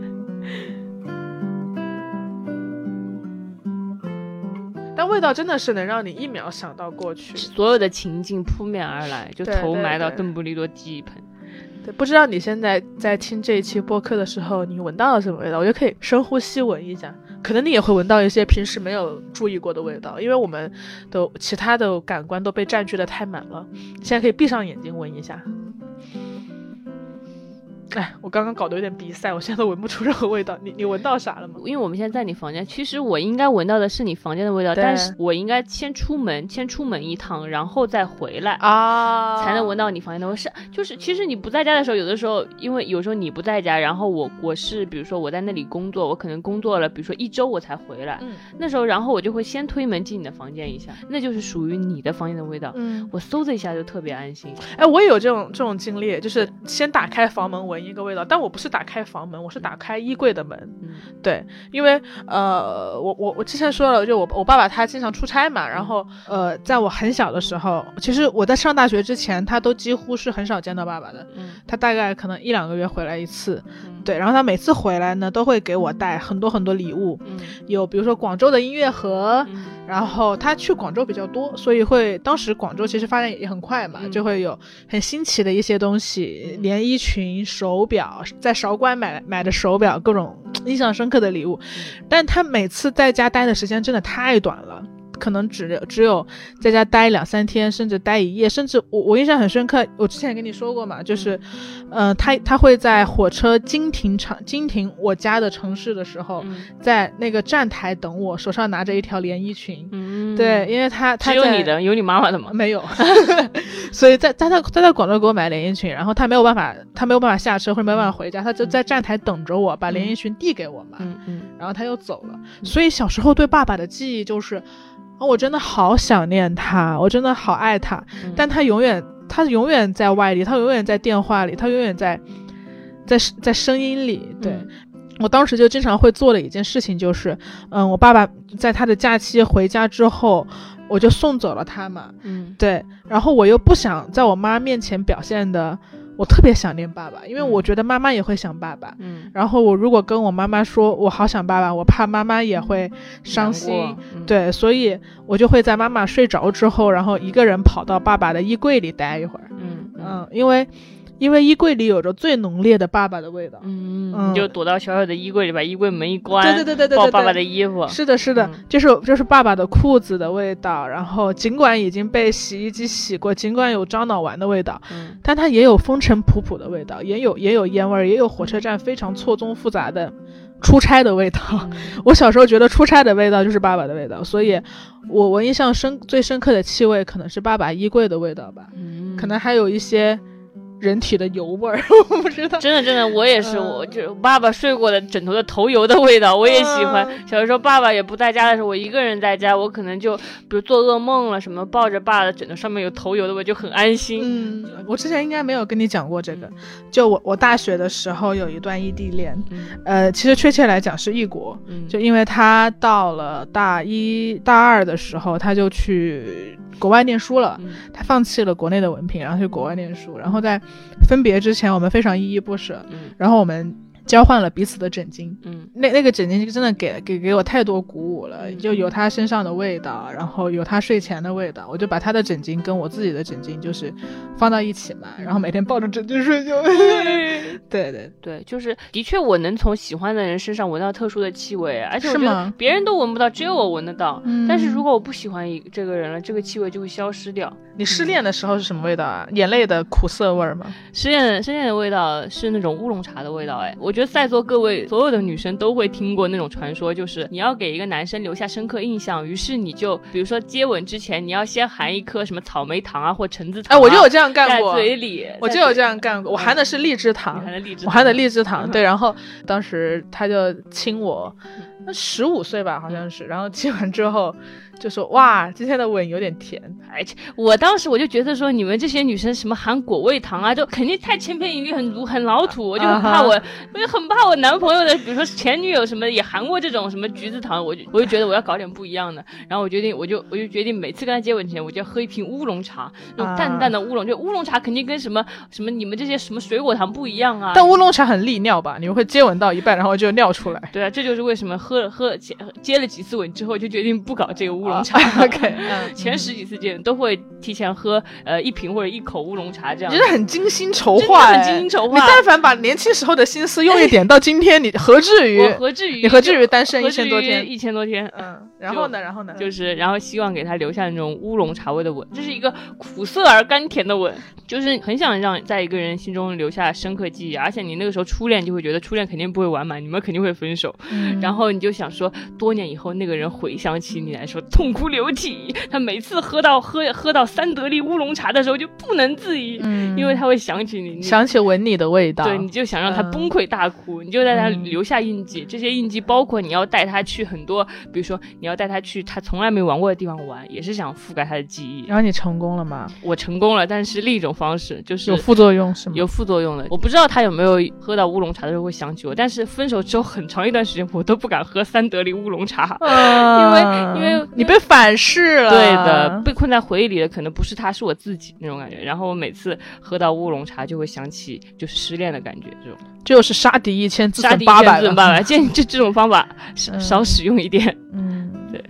Speaker 2: 但味道真的是能让你一秒想到过去，
Speaker 1: 所有的情境扑面而来，就头埋到邓布利多记忆盆。
Speaker 2: 不知道你现在在听这一期播客的时候，你闻到了什么味道？我觉得可以深呼吸闻一下，可能你也会闻到一些平时没有注意过的味道，因为我们的其他的感官都被占据的太满了。现在可以闭上眼睛闻一下。哎，我刚刚搞得有点鼻塞，我现在都闻不出任何味道。你你闻到啥了吗？
Speaker 1: 因为我们现在在你房间，其实我应该闻到的是你房间的味道，但是我应该先出门，先出门一趟，然后再回来
Speaker 2: 啊，
Speaker 1: 才能闻到你房间的味。是，就是其实你不在家的时候，有的时候因为有时候你不在家，然后我我是比如说我在那里工作，我可能工作了，比如说一周我才回来，嗯，那时候然后我就会先推门进你的房间一下，那就是属于你的房间的味道，嗯，我嗖的一下就特别安心。
Speaker 2: 哎，我也有这种这种经历，就是先打开房门闻。一个味道，但我不是打开房门，我是打开衣柜的门。嗯，对，因为呃，我我我之前说了，就我我爸爸他经常出差嘛，然后呃，在我很小的时候，其实我在上大学之前，他都几乎是很少见到爸爸的。嗯，他大概可能一两个月回来一次。对，然后他每次回来呢，都会给我带很多很多礼物。嗯，有比如说广州的音乐盒，然后他去广州比较多，所以会当时广州其实发展也很快嘛，就会有很新奇的一些东西，连衣裙、手表，在韶关买买的手表，各种 <tsk> 印象深刻的礼物。但他每次在家待的时间真的太短了。可能只只有在家待两三天，甚至待一夜，甚至我我印象很深刻。我之前跟你说过嘛，就是，呃，他他会在火车经停场经停我家的城市的时候，在那个站台等我，手上拿着一条连衣裙。嗯，对，因为他他
Speaker 1: 有你的，有你妈妈的吗？
Speaker 2: 没有，<laughs> 所以在在他他在广州给我买连衣裙，然后他没有办法，他没有办法下车或者没有办法回家，他就在站台等着我，把连衣裙递给我嘛。嗯嗯，然后他又走了。所以小时候对爸爸的记忆就是。我真的好想念他，我真的好爱他，但他永远，他永远在外地，他永远在电话里，他永远在，在在声音里。对我当时就经常会做的一件事情就是，嗯，我爸爸在他的假期回家之后，我就送走了他嘛。嗯，对，然后我又不想在我妈面前表现的。我特别想念爸爸，因为我觉得妈妈也会想爸爸。嗯，然后我如果跟我妈妈说我好想爸爸，我怕妈妈也会伤心。对，所以我就会在妈妈睡着之后，然后一个人跑到爸爸的衣柜里待一会儿。嗯嗯，因为。因为衣柜里有着最浓烈的爸爸的味道，
Speaker 1: 嗯，你就躲到小小的衣柜里，把衣柜门一关，
Speaker 2: 对对对对对，
Speaker 1: 抱爸爸的衣服，
Speaker 2: 是的，是的，就是就是爸爸的裤子的味道。然后尽管已经被洗衣机洗过，尽管有樟脑丸的味道，嗯，但它也有风尘仆仆的味道，也有也有烟味，也有火车站非常错综复杂的出差的味道。<laughs> 我小时候觉得出差的味道就是爸爸的味道，所以我我印象深最深刻的气味可能是爸爸衣柜的味道吧，嗯，可能还有一些。人体的油味儿，<laughs> 我不知道。
Speaker 1: 真的真的，我也是，
Speaker 2: 嗯
Speaker 1: 我就爸爸睡过的枕头的头油的味道，我也喜欢。
Speaker 2: 嗯
Speaker 1: 小时候爸爸也不在家的时候，我一个人在家，我可能就比如做噩梦了什么，抱着爸的枕头上面有头油的味，就很安心。
Speaker 2: 嗯，我之前应该没有跟你讲过这个。就我我大学的时候有一段异地恋，
Speaker 1: 嗯
Speaker 2: 呃，其实确切来讲是异国，
Speaker 1: 嗯，
Speaker 2: 就因为他到了大一大二的时候，他就去国外念书了。
Speaker 1: 嗯
Speaker 2: 他放弃了国内的文凭，然后去国外念书。然后在分别之前，我们非常依依不舍，
Speaker 1: 嗯。
Speaker 2: 然后我们交换了彼此的枕巾。
Speaker 1: 嗯
Speaker 2: 那那个枕巾真的给给给我太多鼓舞了，
Speaker 1: 嗯
Speaker 2: 就有他身上的味道，然后有他睡前的味道，我就把他的枕巾跟我自己的枕巾就是放到一起嘛，然后每天抱着枕巾睡觉。对 <laughs> 对，
Speaker 1: 对，就是的确，我能从喜欢的人身上闻到特殊的气味，而且我觉得
Speaker 2: 是吗
Speaker 1: 别人都闻不到，只有我闻得到。
Speaker 2: 嗯
Speaker 1: 但是如果我不喜欢一这个人了，这个气味就会消失掉。
Speaker 2: 你失恋的时候是什么味道啊？眼泪的苦涩味儿吗？
Speaker 1: 失恋失恋的味道是那种乌龙茶的味道，哎，我觉得在座各位所有的女生都会听过那种传说，就是你要给一个男生留下深刻印象，于是你就比如说接吻之前，你要先含一颗什么草莓糖啊或橙子糖、
Speaker 2: 哎，
Speaker 1: 啊，
Speaker 2: 我就有这样干
Speaker 1: 在
Speaker 2: 过，
Speaker 1: 嘴里，
Speaker 2: 我就有这
Speaker 1: 样，
Speaker 2: 干过。我含的是荔枝
Speaker 1: 你
Speaker 2: 糖
Speaker 1: 含，的荔枝，
Speaker 2: 我含的荔枝糖，对。然后当时他就亲我，那十五岁吧，好像是。然后亲完之后就说：“哇，今天的吻有点甜。
Speaker 1: 而且，我当时我就觉得说，你们这些女生什么含果味糖啊，就肯定太千篇一律，很很老土。我就很怕我，我就很怕我男朋友的，比如说前女友什么也含过这种什么橘子糖，我就我就觉得我要搞点不一样的。然后我决定，我就我就决定每次跟他接吻前，我就要喝一瓶乌龙茶，那种淡淡的乌龙，就乌龙茶肯定跟什么什么你们这些什么水果糖不一样啊。
Speaker 2: 但乌龙茶很利尿吧？你们会接吻到一半，然后就尿出来。
Speaker 1: 对啊，这就是为什么喝了喝接接了几次吻之后，就决定不搞这个乌龙茶。<laughs>
Speaker 2: OK，嗯，
Speaker 1: 前十几次见都会提前喝呃一瓶或者一口乌龙茶这样
Speaker 2: 你。真的很精心筹划，
Speaker 1: 精心筹划
Speaker 2: 你但凡把年轻时候的心思用一点到今天，你何至于
Speaker 1: 我？何至于
Speaker 2: 你何至于单身一千多天
Speaker 1: 一千多天。
Speaker 2: 嗯，然后呢？然后呢？
Speaker 1: 就是，然后希望给他留下那种乌龙茶味的吻，这是一个苦涩而甘甜的吻，就是很想让在一个人心中留下深刻记忆，而且你那个时候初恋就会觉得初恋肯定不会完满，你们肯定会分手，
Speaker 2: 嗯
Speaker 1: 然后你就想说，多年以后那个人回想起你来说痛哭流涕，他每次喝到喝喝到三得利乌龙茶的时候就不能自已，
Speaker 2: 嗯
Speaker 1: 因为他会想起你，你
Speaker 2: 想起吻你的味道，
Speaker 1: 对，你就想让他
Speaker 2: 嗯
Speaker 1: 崩溃大哭，你就在他
Speaker 2: 嗯
Speaker 1: 留下印记。这些印记包括你要带他去很多，比如说你要带他去他从来没玩过的地方玩，也是想覆盖他的记忆。
Speaker 2: 然后你成功了吗？
Speaker 1: 我成功了，但是另一种方式就是
Speaker 2: 有副作用是吗？
Speaker 1: 有副作用的。我不知道他有没有喝到乌龙茶的时候会想起我，但是分手之后很长一段时间我都不敢喝三得利乌龙茶。
Speaker 2: 因
Speaker 1: 为因为
Speaker 2: 你被反噬了，
Speaker 1: 对的，被困在回忆里的可能不是他，是我自己那种感觉。然后我每次喝到乌龙茶，就会想起就是失恋的感觉，这种。
Speaker 2: 这就是杀敌一千自损八百了
Speaker 1: 自损八百，建议这这种方法少
Speaker 2: 嗯
Speaker 1: 少使用一点。
Speaker 2: 嗯，
Speaker 1: 对。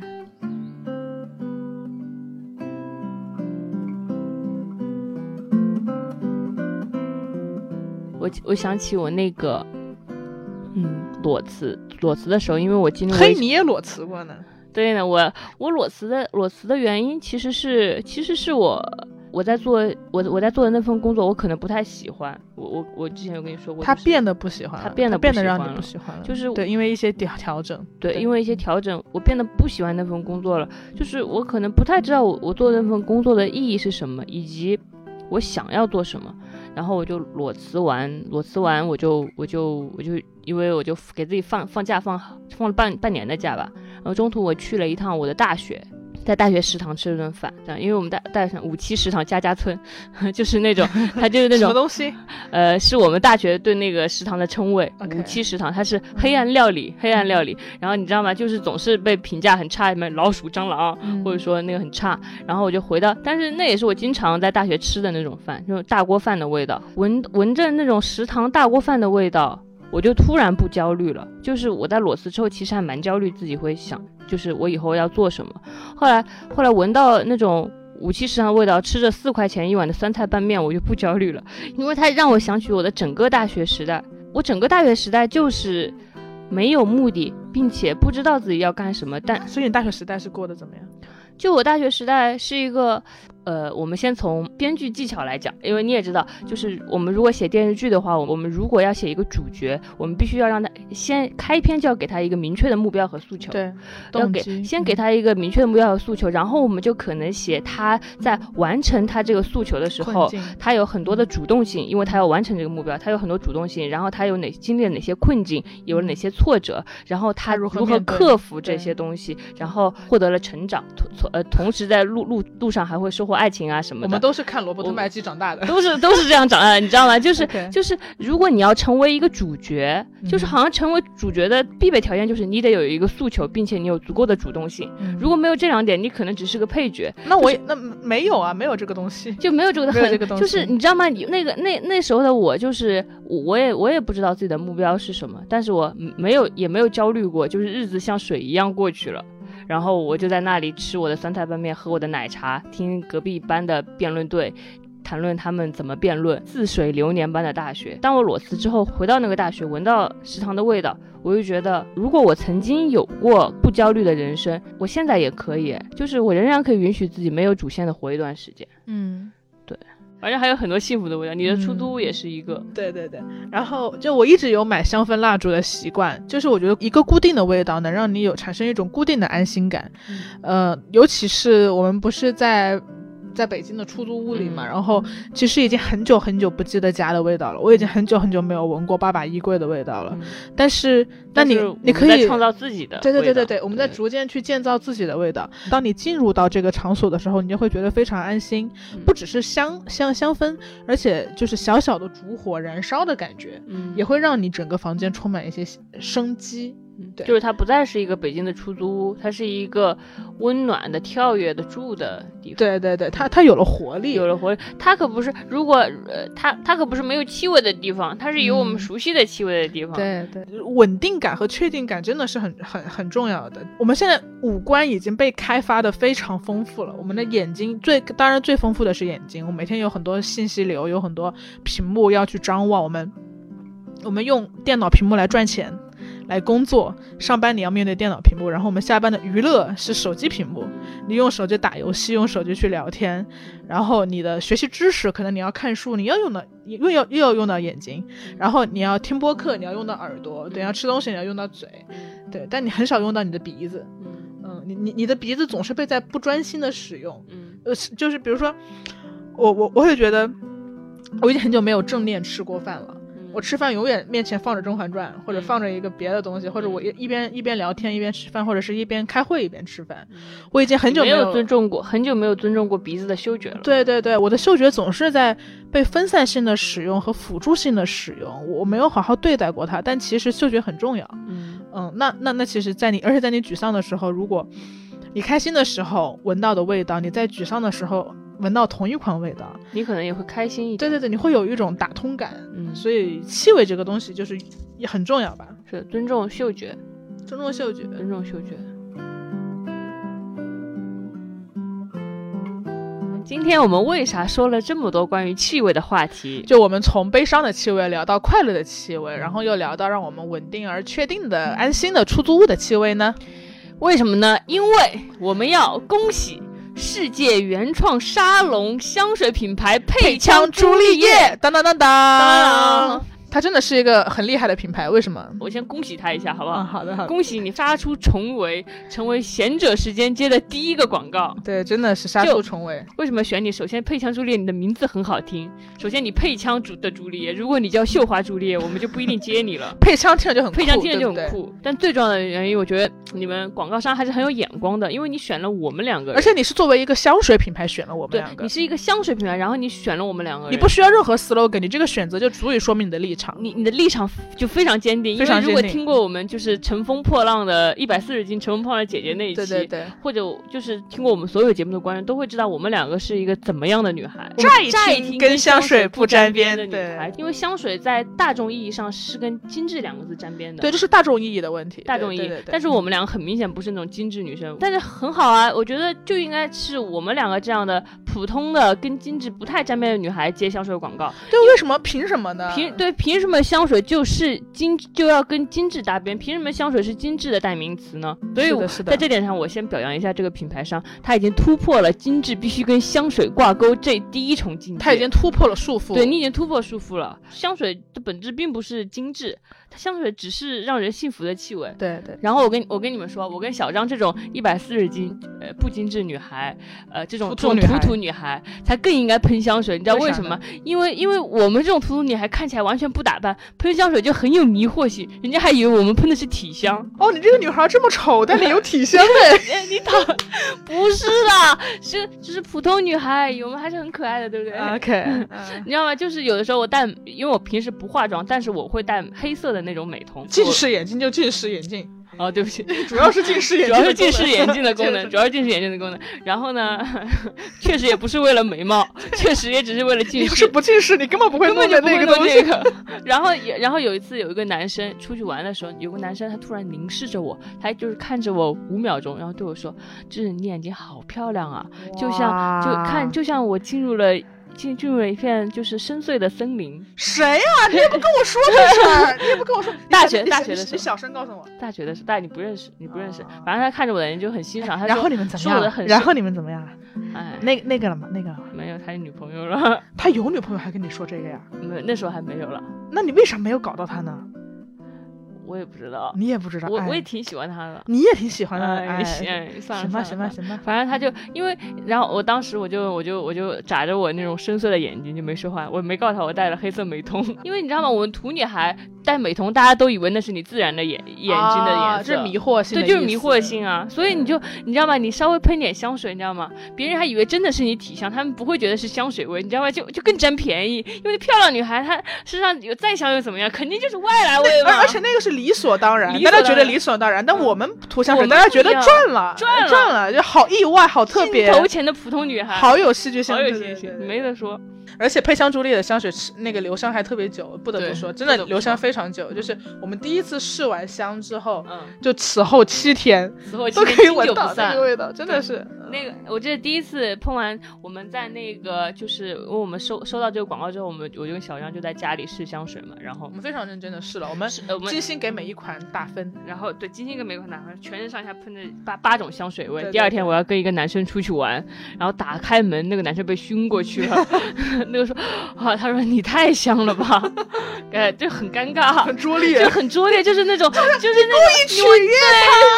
Speaker 1: 我我想起我那个，嗯，裸辞裸辞的时候，因为我经历过
Speaker 2: 嘿，你也裸辞过呢？
Speaker 1: 对呢，我我裸辞的裸辞的原因其实是其实是我我在做我我在做的那份工作，我可能不太喜欢。我我我之前有跟你说过，
Speaker 2: 他变得不喜欢，
Speaker 1: 他变得不
Speaker 2: 变得让你不喜欢了，
Speaker 1: 就是
Speaker 2: 对，因为一些调调整，
Speaker 1: 对，
Speaker 2: 对
Speaker 1: 因为一些调整，我变得不喜欢那份工作了。就是我可能不太知道我我做那份工作的意义是什么，以及我想要做什么。然后我就裸辞完，裸辞完我就我就我就因为我就给自己放放假放放了半半年的假吧。然后中途我去了一趟我的大学。在大学食堂吃了顿饭，这样，因为我们大大学五七食堂家家村，<laughs> 就是那种，它就是那种
Speaker 2: 什么，东西？
Speaker 1: 呃，是我们大学对那个食堂的称谓五七食堂，它是黑暗料理，黑暗料理。然后你知道吗？就是总是被评价很差，什么老鼠、蟑螂，
Speaker 2: 嗯
Speaker 1: 或者说那个很差。然后我就回到，但是那也是我经常在大学吃的那种饭，那种大锅饭的味道，闻闻着那种食堂大锅饭的味道。我就突然不焦虑了，就是我在裸辞之后，其实还蛮焦虑，自己会想，就是我以后要做什么。后来，后来闻到那种五七食堂的味道，吃着四块钱一碗的酸菜拌面，我就不焦虑了，因为它让我想起我的整个大学时代。我整个大学时代就是没有目的，并且不知道自己要干什么，但
Speaker 2: 所以你大学时代是过得怎么样？
Speaker 1: 就我大学时代是一个，呃，我们先从编剧技巧来讲，因为你也知道，就是我们如果写电视剧的话，我们如果要写一个主角，我们必须要让他先开篇就要给他一个明确的目标和诉求。
Speaker 2: 对，
Speaker 1: 要给先给他一个明确的目标和诉求，然后我们就可能写他在完成他这个诉求的时候，他有很多的主动性，因为他要完成这个目标，他有很多主动性。然后他有哪经历了哪些困境，有了哪些挫折，然后他如何克服这些东西，然后获得了成长，同呃同时在路路路上还会收获爱情啊什么的。
Speaker 2: 我们都是看罗伯特麦基长大的，
Speaker 1: 都是都是这样长大的，<laughs> 你知道吗？就是就是如果你要成为一个主角，就是好像成为主角的必备条件就是你得有一个诉求，并且你有足够的主动性。如果没有这两点，你可能只是个配角。
Speaker 2: 那我也那没有啊，没有这个东西，<laughs>
Speaker 1: 就没有这个
Speaker 2: 很
Speaker 1: 就是你知道吗？那个那那时候的我就是我也我也不知道自己的目标是什么，但是我没有也没有焦虑过，就是日子像水一样过去了。然后我就在那里吃我的酸菜拌面，喝我的奶茶，听隔壁班的辩论队谈论他们怎么辩论。似水流年般的大学。当我裸辞之后回到那个大学，闻到食堂的味道，我就觉得，如果我曾经有过不焦虑的人生，我现在也可以，就是我仍然可以允许自己没有主线的活一段时间。
Speaker 2: 嗯。
Speaker 1: 而且还有很多幸福的味道，你的出租屋也是一个。
Speaker 2: 对对对，然后就我一直有买香氛蜡烛的习惯，就是我觉得一个固定的味道能让你有产生一种固定的安心感，呃，尤其是我们不是在。在北京的出租屋里嘛，然后其实已经很久很久不记得家的味道了。我已经很久很久没有闻过爸爸衣柜的味道了。但是，那你你可以
Speaker 1: 创造自己的。
Speaker 2: 对对对对对，我们在逐渐去建造自己的味道。当你进入到这个场所的时候，你就会觉得非常安心。不只是香香香氛，而且就是小小的烛火燃烧的感觉，也会让你整个房间充满一些生机。对，
Speaker 1: 就是它不再是一个北京的出租屋，它是一个温暖的、跳跃的住的地方。
Speaker 2: 对对对，它它有了活力，
Speaker 1: 有了活力。它可不是，如果呃，它它可不是没有气味的地方，它是有我们熟悉的气味的地方。
Speaker 2: 对对，稳定感和确定感真的是很很很重要的。我们现在五官已经被开发的非常丰富了，我们的眼睛最当然最丰富的是眼睛，我每天有很多信息流，有很多屏幕要去张望，我们我们用电脑屏幕来赚钱。来工作上班，你要面对电脑屏幕，然后我们下班的娱乐是手机屏幕，你用手机打游戏，用手机去聊天，然后你的学习知识，可能你要看书，你要用到又要又要用到眼睛，然后你要听播客，你要用到耳朵，等下吃东西你要用到嘴，对，但你很少用到你的鼻子，嗯，你你你的鼻子总是被在不专心的使用，嗯，呃，就是比如说，我我我会觉得，我已经很久没有正念吃过饭了。我吃饭永远面前放着《甄嬛传》，或者放着一个别的东西，或者我一一边一边聊天一边吃饭，或者是一边开会一边吃饭。我已经很久没
Speaker 1: 有尊重过，很久没有尊重过鼻子的嗅觉了。
Speaker 2: 对对对，我的嗅觉总是在被分散性的使用和辅助性的使用，我没有好好对待过它。但其实嗅觉很重要。嗯嗯，那那那其实，在你而且在你沮丧的时候，如果你开心的时候闻到的味道，你在沮丧的时候。闻到同一款味道，
Speaker 1: 你可能也会开心一点。
Speaker 2: 对对对，你会有一种打通感。嗯，所以气味这个东西就是也很重要吧？
Speaker 1: 是尊重嗅觉，
Speaker 2: 尊重嗅觉，
Speaker 1: 尊重嗅觉。今天我们为啥说了这么多关于气味的话题？
Speaker 2: 就我们从悲伤的气味聊到快乐的气味，然后又聊到让我们稳定而确定的安心的出租屋的气味呢？
Speaker 1: 为什么呢？因为我们要恭喜。世界原创沙龙香水品牌配枪朱丽叶，
Speaker 2: 当。当当当。它真的是一个很厉害的品牌，为什么？
Speaker 1: 我先恭喜他一下，好不好？
Speaker 2: 好的，好的。
Speaker 1: 恭喜你杀出重围，成为贤者时间接的第一个广告。
Speaker 2: 对，真的是杀出重围。
Speaker 1: 为什么选你？首先，配枪朱丽叶，你的名字很好听。首先，你配枪朱的朱丽叶，如果你叫绣花朱丽叶，我们就不一定接你了。<laughs>
Speaker 2: 配枪听着就很酷
Speaker 1: 配枪听着就很酷。但最重要的原因，我觉得你们广告商还是很有眼光的，因为你选了我们两个人，
Speaker 2: 而且你是作为一个香水品牌选了我们两个。
Speaker 1: 你是一个香水品牌，然后你选了我们两个人，
Speaker 2: 你不需要任何 slogan，你这个选择就足以说明你的立场。
Speaker 1: 你你的立场。就非常坚定，因为如果听过我们就是乘风破浪的一百四十斤乘风破浪的姐姐那一期，
Speaker 2: 对对对，
Speaker 1: 或者就是听过我们所有节目的观众都会知道我们两个是一个怎么样的女孩，
Speaker 2: 乍一听跟香水不沾边
Speaker 1: 的女孩，因为香水在大众意义上是跟精致两个字沾边的，
Speaker 2: 对，这是大众意义的问题，
Speaker 1: 大众意
Speaker 2: 义。
Speaker 1: 但是我们两个很明显不是那种精致女生，但是很好啊，我觉得就应该是我们两个这样的。普通的跟精致不太沾边的女孩接香水广告。
Speaker 2: 对，为什么？凭什么呢？
Speaker 1: 凭对凭什么香水就是精就要跟精致搭边？凭什么香水是精致的代名词呢？所以在这点上，我先表扬一下这个品牌商，他已经突破了精致必须跟香水挂钩这第一重境界。
Speaker 2: 他已经突破了束缚。
Speaker 1: 对你已经突破束缚了。香水的本质并不是精致，它香水只是让人幸福的气味。
Speaker 2: 对对，
Speaker 1: 然后我跟我跟你们说，我跟小张这种一百四十斤呃不精致女孩，呃这种这种
Speaker 2: 土土女
Speaker 1: 女孩，才更应该喷香水。你知道
Speaker 2: 为
Speaker 1: 什么？因为因为我们这种普通女孩看起来完全不打扮，喷香水就很有迷惑性，人家还以为我们喷的是体香。
Speaker 2: 哦，你这个女孩这么丑，但你有体香 <laughs> 哎。
Speaker 1: 哎，你讨不是啦，是就是普通女孩，我们还是很可爱的，对不对
Speaker 2: ？OK，<laughs> 嗯
Speaker 1: 你知道吗？就是有的时候我戴，因为我平时不化妆，但是我会戴黑色的那种美瞳。
Speaker 2: 近视眼镜就近视眼镜，
Speaker 1: 我哦，对不起，
Speaker 2: 主要是近视眼
Speaker 1: 主
Speaker 2: 镜，
Speaker 1: 要是近视眼镜的功能，<laughs>
Speaker 2: 主
Speaker 1: 主要是近视眼镜的功能。然后呢，确实也不是为了眉毛，<laughs> 确实也只是为了近
Speaker 2: 你要是。不近视，你根本不会
Speaker 1: 根
Speaker 2: 弄的那个东西。
Speaker 1: 这个，然后也，然后有一次有一个男生出去玩的时候，有个男生他突然凝视着我，他就是看着我五秒钟，然后对我说：“就是你眼睛好漂亮啊，就像就看就像我进入了进进入了一片就是深邃的森林。
Speaker 2: 谁呀、你也不跟我说这事儿，你也不跟我说。<laughs>
Speaker 1: 大学大学的时候
Speaker 2: 你小声告诉我。
Speaker 1: 大学的时候，但你不认识，你不认识
Speaker 2: 哦。
Speaker 1: 反正他看着我的人就很欣赏，他
Speaker 2: 然后你们怎么样？
Speaker 1: 说我的很
Speaker 2: 然后你们怎么样？
Speaker 1: 哎，
Speaker 2: 那那个了吗？那个了吗
Speaker 1: 没有他有女朋友了，
Speaker 2: 他有女朋友还跟你说这个呀？
Speaker 1: 没那时候还没有了，
Speaker 2: 那你为啥没有搞到他呢？
Speaker 1: 我也不知道，
Speaker 2: 你也不知道。哎
Speaker 1: 我我也挺喜欢他的。
Speaker 2: 你也挺喜欢的。
Speaker 1: 哎，
Speaker 2: 哎，
Speaker 1: 行哎算了
Speaker 2: 行吧，行吧，行吧。
Speaker 1: 反正他就因为，然后我当时我就我就我就眨着我那种深邃的眼睛就没说话，我没告诉他我戴了黑色美瞳，<laughs> 因为你知道吗？我们土女孩戴美瞳，大家都以为那是你自然的眼眼睛的
Speaker 2: 啊
Speaker 1: 颜色，
Speaker 2: 这是迷惑性
Speaker 1: 对，就是迷惑。性啊，所以你就你知道吗？你稍微喷点香水，你知道吗？别人还以为真的是你体香，他们不会觉得是香水味，你知道吗？就就更占便宜，因为漂亮女孩她身上有再香又怎么样？肯定就是外来味嘛。
Speaker 2: 而而且那个是理所当然，大家觉得理所当然，但
Speaker 1: 嗯
Speaker 2: 我们涂香水，大家觉得赚了，
Speaker 1: 赚了
Speaker 2: 赚了，就好意外，好特别
Speaker 1: 镜，头前的普通女孩，
Speaker 2: 好有戏剧性，
Speaker 1: 好有
Speaker 2: 对
Speaker 1: 戏剧性，
Speaker 2: 对对
Speaker 1: 没得说。
Speaker 2: 而且配香朱丽的香水是那个留香还特别久，不得不说，真的留香非常久。就是我们第一次试完香之后，
Speaker 1: 嗯，
Speaker 2: 就此后七天
Speaker 1: 此后
Speaker 2: 都可以闻到那个。味道，真的是。
Speaker 1: 那个，我记得第一次喷完，我们在那个就是因为我们收收到这个广告之后，我们我跟小张就在家里试香水嘛，然后
Speaker 2: 我们非常认真的试了，我们
Speaker 1: 我们
Speaker 2: 精心给每一款打分。
Speaker 1: 然后对精心给每一款打分全身上下喷着八八种香水味。
Speaker 2: 对对
Speaker 1: 第二天我要跟一个男生出去玩，然后打开门，那个男生被熏过去了。<laughs> <laughs> 那个说啊，他说你太香了吧，哎，就很尴尬，
Speaker 2: 很拙劣
Speaker 1: 就很拙劣，就是那种就是那种
Speaker 2: 取悦
Speaker 1: 对对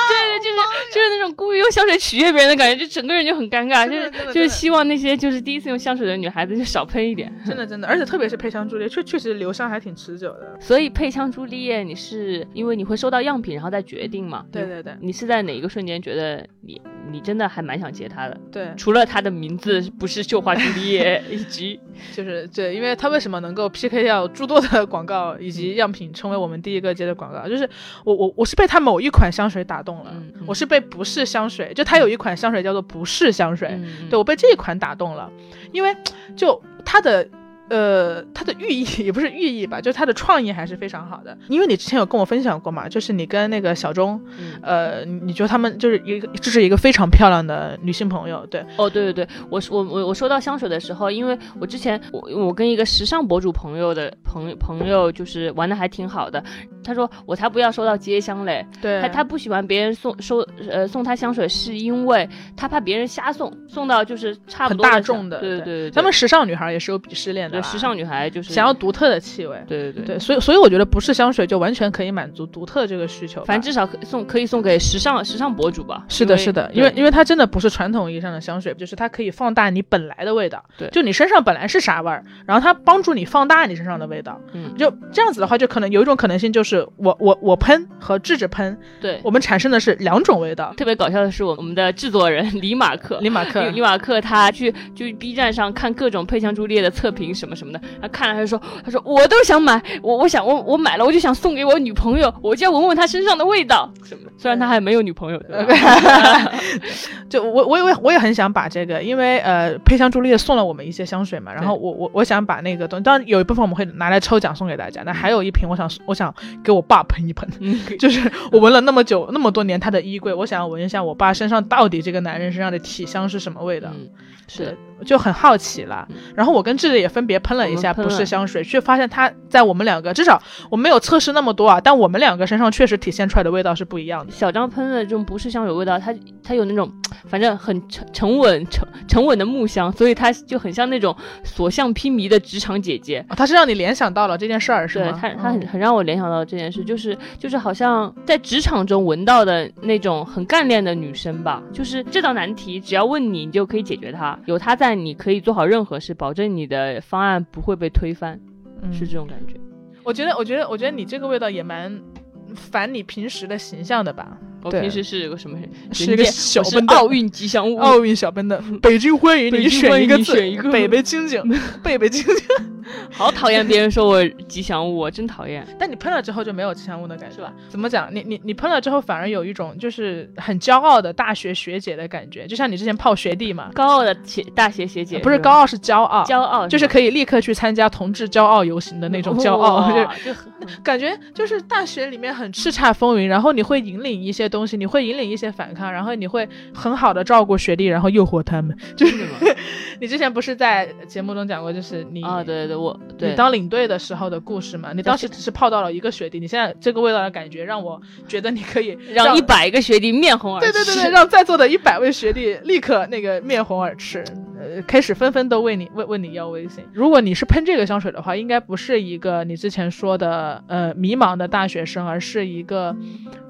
Speaker 1: 对，就是就是那种故意用香水取悦别人的感觉，就整个人就很尴尬，就是就是希望那些就是第一次用香水的女孩子就少喷一点。
Speaker 2: 真的真的，而且特别是配香朱丽，确确实留香还挺持久的。
Speaker 1: 所以配香朱丽叶，你是因为你会收到样品，然后再决定嘛？
Speaker 2: 对对对
Speaker 1: 你是在哪一个瞬间觉得你你真的还蛮想接他的？
Speaker 2: 对，
Speaker 1: 除了他的名字不是绣花朱丽叶，以及
Speaker 2: 就是对，因为它为什么能够 PK 掉诸多的广告以及样品，成为我们第一个接的广告，就是我我我是被它某一款香水打动了，
Speaker 1: 嗯嗯
Speaker 2: 我是被不是香水，就它有一款香水叫做不是香水，
Speaker 1: 嗯
Speaker 2: 对我被这一款打动了，因为就它的。呃，它的寓意也不是寓意吧，就是它的创意还是非常好的。因为你之前有跟我分享过嘛，就是你跟那个小钟，
Speaker 1: 嗯
Speaker 2: 呃，你你觉得他们就是一个，这是一个非常漂亮的女性朋友，对，
Speaker 1: 哦，对对对，我我我我收到香水的时候，因为我之前我我跟一个时尚博主朋友的朋友朋友就是玩的还挺好的，他说我才不要收到街香嘞，
Speaker 2: 对，
Speaker 1: 他他不喜欢别人送收呃送他香水，是因为他怕别人瞎送，送到就是差不多
Speaker 2: 大众的，
Speaker 1: 对对对对，
Speaker 2: 他们时尚女孩也是有鄙视链的啦，
Speaker 1: 对时尚女孩就是
Speaker 2: 想要独特的气味。
Speaker 1: 对对对。
Speaker 2: 对，所以所以我觉得不是香水就完全可以满足独特这个需求。
Speaker 1: 反正至少可送可以送给时尚时尚博主吧。
Speaker 2: 是的，是的，因为因为它真的不是传统意义上的香水，就是它可以放大你本来的味道。
Speaker 1: 对
Speaker 2: 就你身上本来是啥味儿，然后它帮助你放大你身上的味道。
Speaker 1: 嗯
Speaker 2: 就这样子的话，就可能有一种可能性，就是我我我喷和智智喷，
Speaker 1: 对。
Speaker 2: 我们产生的是两种味道。
Speaker 1: 特别搞笑的是，我我们的制作人李马克，
Speaker 2: 李马克
Speaker 1: 李李马克他去去 B 站上看各种配香朱丽叶的测评什么什么什么的。然后看了他就说，他说我都想买，我我想我我买了我就想送给我女朋友，我就要闻闻她身上的味道什么。虽然他还没有女朋友，对吧？<laughs>
Speaker 2: 就我我也我也很想把这个，因为呃，佩香朱丽叶送了我们一些香水嘛，然后我我我想把那个东西，当然有一部分我们会拿来抽奖送给大家，那还有一瓶我想我想给我爸喷一喷，就是我闻了那么久那么多年他的衣柜，我想要闻一下我爸身上到底这个男人身上的体香是什么味道。
Speaker 1: 是，
Speaker 2: 就很好奇了。然后我跟智智也分别喷了一下不是香水，却发现它在我们两个，至少我没有测试那么多啊，但我们两个身上确实体现出来的味道是不一样的。
Speaker 1: 小张喷的这种不是香水味道，它它有那种反正很沉沉稳沉沉稳的木香，所以它就很像那种所向披靡的职场姐姐。
Speaker 2: 它是让你联想到了这件事儿，是
Speaker 1: 吗？对，它它很很让我联想到这件事，就是就是好像在职场中闻到的那种很干练的女生吧。就是这道难题，只要问你，你就可以解决它。有他在，你可以做好任何事，保证你的方案不会被推翻，是这种感觉。
Speaker 2: 我觉得，我觉得，我觉得你这个味道也蛮反你平时的形象的吧。
Speaker 1: 我平时是个什么人？
Speaker 2: 是一个小奔的
Speaker 1: 奥运吉祥物。
Speaker 2: 奥运小奔的，北京欢迎你选一个字，
Speaker 1: 选一个
Speaker 2: 北北京京，北北京京。<laughs> <laughs>
Speaker 1: 好讨厌别人说我吉祥物，我真讨厌。
Speaker 2: 但你喷了之后就没有吉祥物的感觉，是吧？怎么讲？你你你喷了之后反而有一种就是很骄傲的大学学姐的感觉，就像你之前泡学弟嘛。
Speaker 1: 高傲的学大学学姐，
Speaker 2: 不是高傲，是骄傲。
Speaker 1: 骄傲
Speaker 2: 就是可以立刻去参加同志骄傲游行的那种骄傲，<laughs> 就感觉就是大学里面很叱咤风云，然后你会引领一些东西，你会引领。一些反抗，然后你会很好的照顾学弟，然后诱惑他们，就是 <laughs> 你之前不是在节目中讲过，就是你
Speaker 1: 啊，对对对，我
Speaker 2: 你当领队的时候的故事嘛？你当时只是泡到了一个学弟，你现在这个味道的感觉让我觉得你可以 <laughs>
Speaker 1: 让一百个学弟面红耳赤，
Speaker 2: 对对对对，让在座的一百位学弟立刻那个面红耳赤，呃，开始纷纷都问你问问你要微信。如果你是喷这个香水的话，应该不是一个你之前说的呃迷茫的大学生，而是一个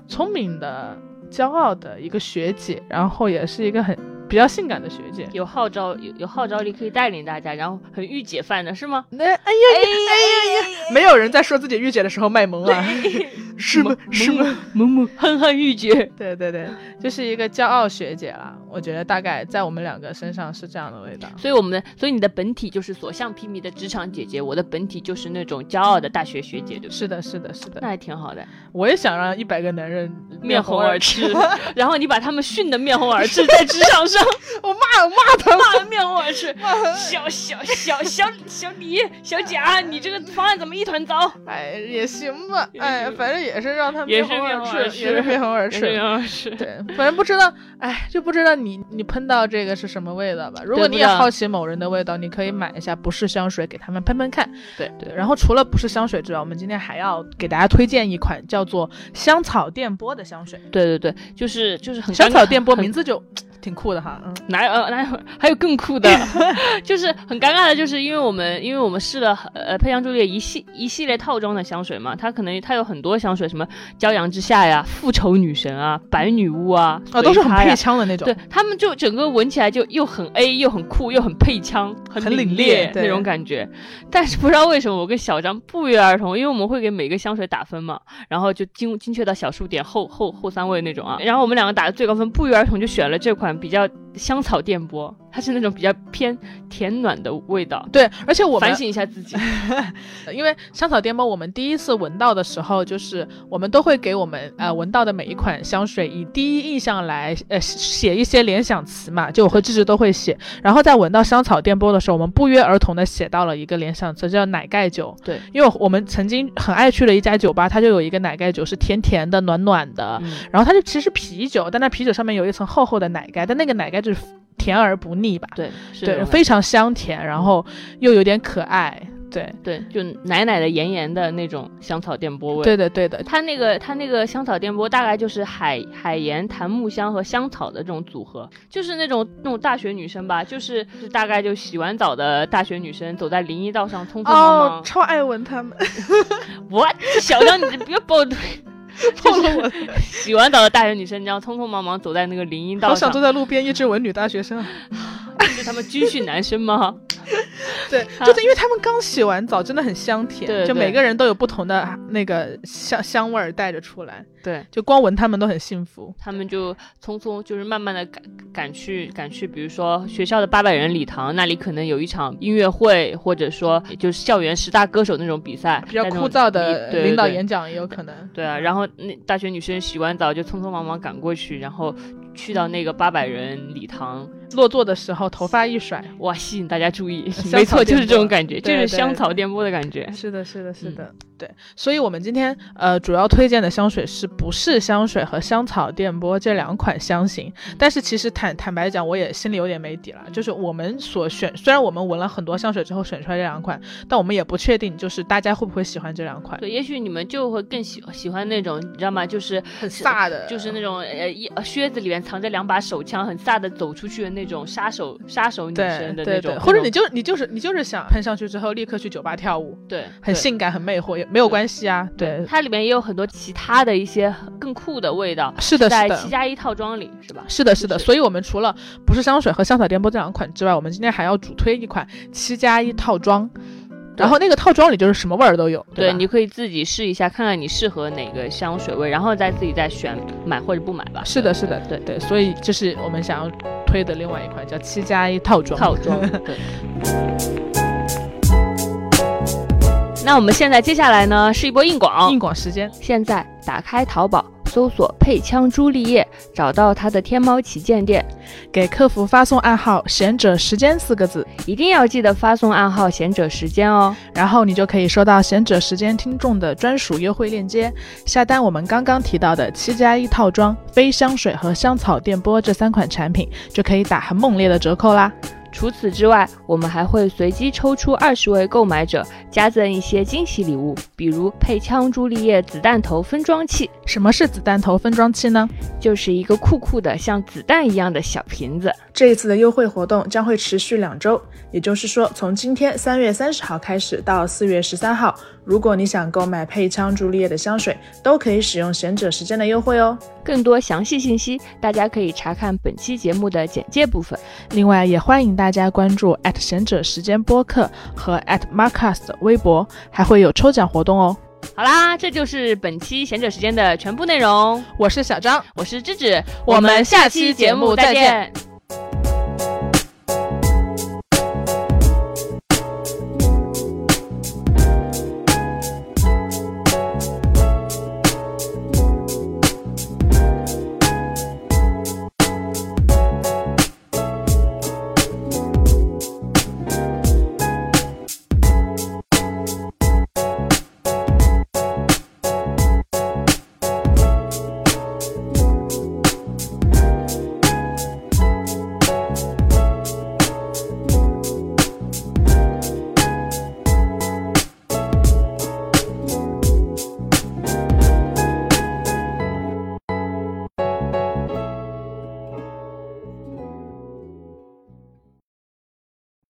Speaker 2: 聪明的。骄傲的一个学姐，然后也是一个很。比较性感的学姐，
Speaker 1: 有号召有有号召力，可以带领大家，然后很御姐范的是吗？
Speaker 2: 那哎呀哎呀呀！没有人在说自己御姐的时候卖萌啊，<laughs> 是吗？是吗？
Speaker 1: 萌萌憨憨 <laughs> 御姐，
Speaker 2: 对对对，就是一个骄傲学姐啦。我觉得大概在我们两个身上是这样的味道。
Speaker 1: 所以我们的，所以你的本体就是所向披靡的职场姐姐，我的本体就是那种骄傲的大学学姐，对
Speaker 2: 是的，是的，是的，
Speaker 1: 那还挺好的。
Speaker 2: 我也想让一百个男人
Speaker 1: 面红耳赤，<laughs> 然后你把他们训得面红耳赤，在职场上。
Speaker 2: 我骂我骂他，
Speaker 1: 骂的面红耳赤。小小小小小李小贾，你这个方案怎么一团糟？
Speaker 2: 哎，也行吧。哎，反正也是让他
Speaker 1: 面红
Speaker 2: 耳赤，
Speaker 1: 也
Speaker 2: 是面红耳赤。
Speaker 1: 面红耳赤。
Speaker 2: 对，反正不知道，哎，就不知道你你喷到这个是什么味道吧？如果你也好奇某人的味道，你可以买一下不是香水给他们喷喷看。
Speaker 1: 对对。
Speaker 2: 然后除了不是香水之外，我们今天还要给大家推荐一款叫做香草电波的香水。
Speaker 1: 对对对，就是就是很
Speaker 2: 香草电波，名字就。挺酷的哈，嗯，
Speaker 1: 哪有哪有还有更酷的，<laughs> 就是很尴尬的，就是因为我们因为我们试了呃佩香朱丽叶一系一系列套装的香水嘛，它可能它有很多香水，什么骄阳之下呀、复仇女神啊、白女巫啊，
Speaker 2: 啊都是很配枪的那种，
Speaker 1: 对他们就整个闻起来就又很 A 又很酷又很配枪，很
Speaker 2: 很
Speaker 1: 凛
Speaker 2: 冽
Speaker 1: 那种感觉。但是不知道为什么我跟小张不约而同，因为我们会给每个香水打分嘛，然后就精精确到小数点后后后三位那种啊，然后我们两个打的最高分，不约而同就选了这款比较。香草电波，它是那种比较偏甜暖的味道。
Speaker 2: 对，而且我
Speaker 1: 反省一下自己，<laughs>
Speaker 2: 因为香草电波，我们第一次闻到的时候，就是我们都会给我们呃闻到的每一款香水以第一印象来呃写一些联想词嘛。就我和芝芝都会写，然后在闻到香草电波的时候，我们不约而同的写到了一个联想词，叫奶盖酒。
Speaker 1: 对，
Speaker 2: 因为我们曾经很爱去的一家酒吧，它就有一个奶盖酒，是甜甜的、暖暖的，然后它就其实啤酒，但那啤酒上面有一层厚厚的奶盖，但那个奶盖。就是甜而不腻吧？
Speaker 1: 对，
Speaker 2: 对，非常香甜，然后又有点可爱，对
Speaker 1: 对，就奶奶的、盐盐的那种香草电波味。
Speaker 2: 对的，对的，
Speaker 1: 它那个它那个香草电波大概就是海海盐、檀木香和香草的这种组合，就是那种那种大学女生吧，就是是大概就洗完澡的大学女生走在林荫道上匆匆忙忙，
Speaker 2: 超爱闻他们。<laughs>
Speaker 1: 我小张，你不要爆嘴。<laughs>
Speaker 2: 碰了我，
Speaker 1: 洗完澡的大学女生，你要匆匆忙忙走在那个林荫道上。
Speaker 2: 好想坐在路边一直文女大学生，<laughs>
Speaker 1: 是他们军训男生吗？
Speaker 2: 对，就是因为他们刚洗完澡，真的很香甜，
Speaker 1: 对对。
Speaker 2: 就每个人都有不同的那个香香味儿带着出来，
Speaker 1: 对。
Speaker 2: 就光闻他们都很幸福。
Speaker 1: 他们就匆匆就是慢慢的赶赶去赶去，比如说学校的八百人礼堂那里可能有一场音乐会，或者说就是校园十大歌手那种比赛，
Speaker 2: 比较枯燥的领导演讲也有可能。
Speaker 1: 对啊，然后那大学女生洗完澡就匆匆忙忙赶过去，然后去到那个八百人礼堂，
Speaker 2: 落座的时候头发一甩，
Speaker 1: 哇，吸引大家注意，没错，就是这种感觉，就是香草电波的感觉。
Speaker 2: 是的，是的，是
Speaker 1: 嗯。
Speaker 2: 的，对。所以，我们今天呃主要推荐的香水是不是香水和香草电波这两款香型？但是其实坦坦白讲，我也心里有点没底了。就是我们所选，虽然我们闻了很多香水之后选出来这两款，但我们也不确定，就是大家会不会喜欢这两款，
Speaker 1: 对，也许你们就会更喜喜欢那种，你知道吗？就是
Speaker 2: 很飒的，
Speaker 1: 就是那种呃一呃靴子里面藏着两把手枪，很飒的走出去的那种杀手杀手女
Speaker 2: 对
Speaker 1: 生的那种，
Speaker 2: 对对，或者你就你就是你就是想喷上去之后立刻去酒吧跳舞，
Speaker 1: 对对
Speaker 2: 很性感很魅惑，也没有关系啊。对，
Speaker 1: 它里面也有很多其他的一些更酷的味道，
Speaker 2: 是的，是的。
Speaker 1: 在七加一套装里是吧？
Speaker 2: 是的，是的，所以我们除了不是香水和香草电波这两款之外，我们今天还要主推一款七加一套装，然后那个套装里就是什么味儿都有，
Speaker 1: 对，
Speaker 2: 吧
Speaker 1: 你可以自己试一下，看看你适合哪个香水味，然后再自己再选买或者不买吧。
Speaker 2: 是的，是的，
Speaker 1: 对
Speaker 2: 对，所以这是我们想要推的另外一款叫七加一套装。
Speaker 1: 套装对。<laughs> 那我们现在接下来呢是一波硬广，
Speaker 2: 硬广时间，
Speaker 1: 现在打开淘宝，搜索“配枪朱丽叶”，找到它的天猫旗舰店，
Speaker 2: 给客服发送暗号“贤者时间”四个字，
Speaker 1: 一定要记得发送暗号“贤者时间”哦。
Speaker 2: 然后你就可以收到贤者时间听众的专属优惠链接，下单我们刚刚提到的七加一套装、非香水和香草电波这三款产品，就可以打很猛烈的折扣啦。
Speaker 1: 除此之外，我们还会随机抽出二十位购买者，加赠一些惊喜礼物，比如配枪朱丽叶子弹头分装器，
Speaker 2: 什么是子弹头分装器呢？
Speaker 1: 就是一个酷酷的像子弹一样的小瓶子。
Speaker 2: 这一次的优惠活动将会持续两周，也就是说，从今天三月三十号开始到四月十三号，如果你想购买配枪朱丽叶的香水，都可以使用贤者时间的优惠哦。
Speaker 1: 更多详细信息，大家可以查看本期节目的简介部分。
Speaker 2: 另外，也欢迎大家关注贤者时间播客和 @marcus 的微博，还会有抽奖活动哦。
Speaker 1: 好啦，这就是本期贤者时间的全部内容。
Speaker 2: 我是小张，
Speaker 1: 我是芝芝，
Speaker 2: 我们下期节目再见
Speaker 1: 见。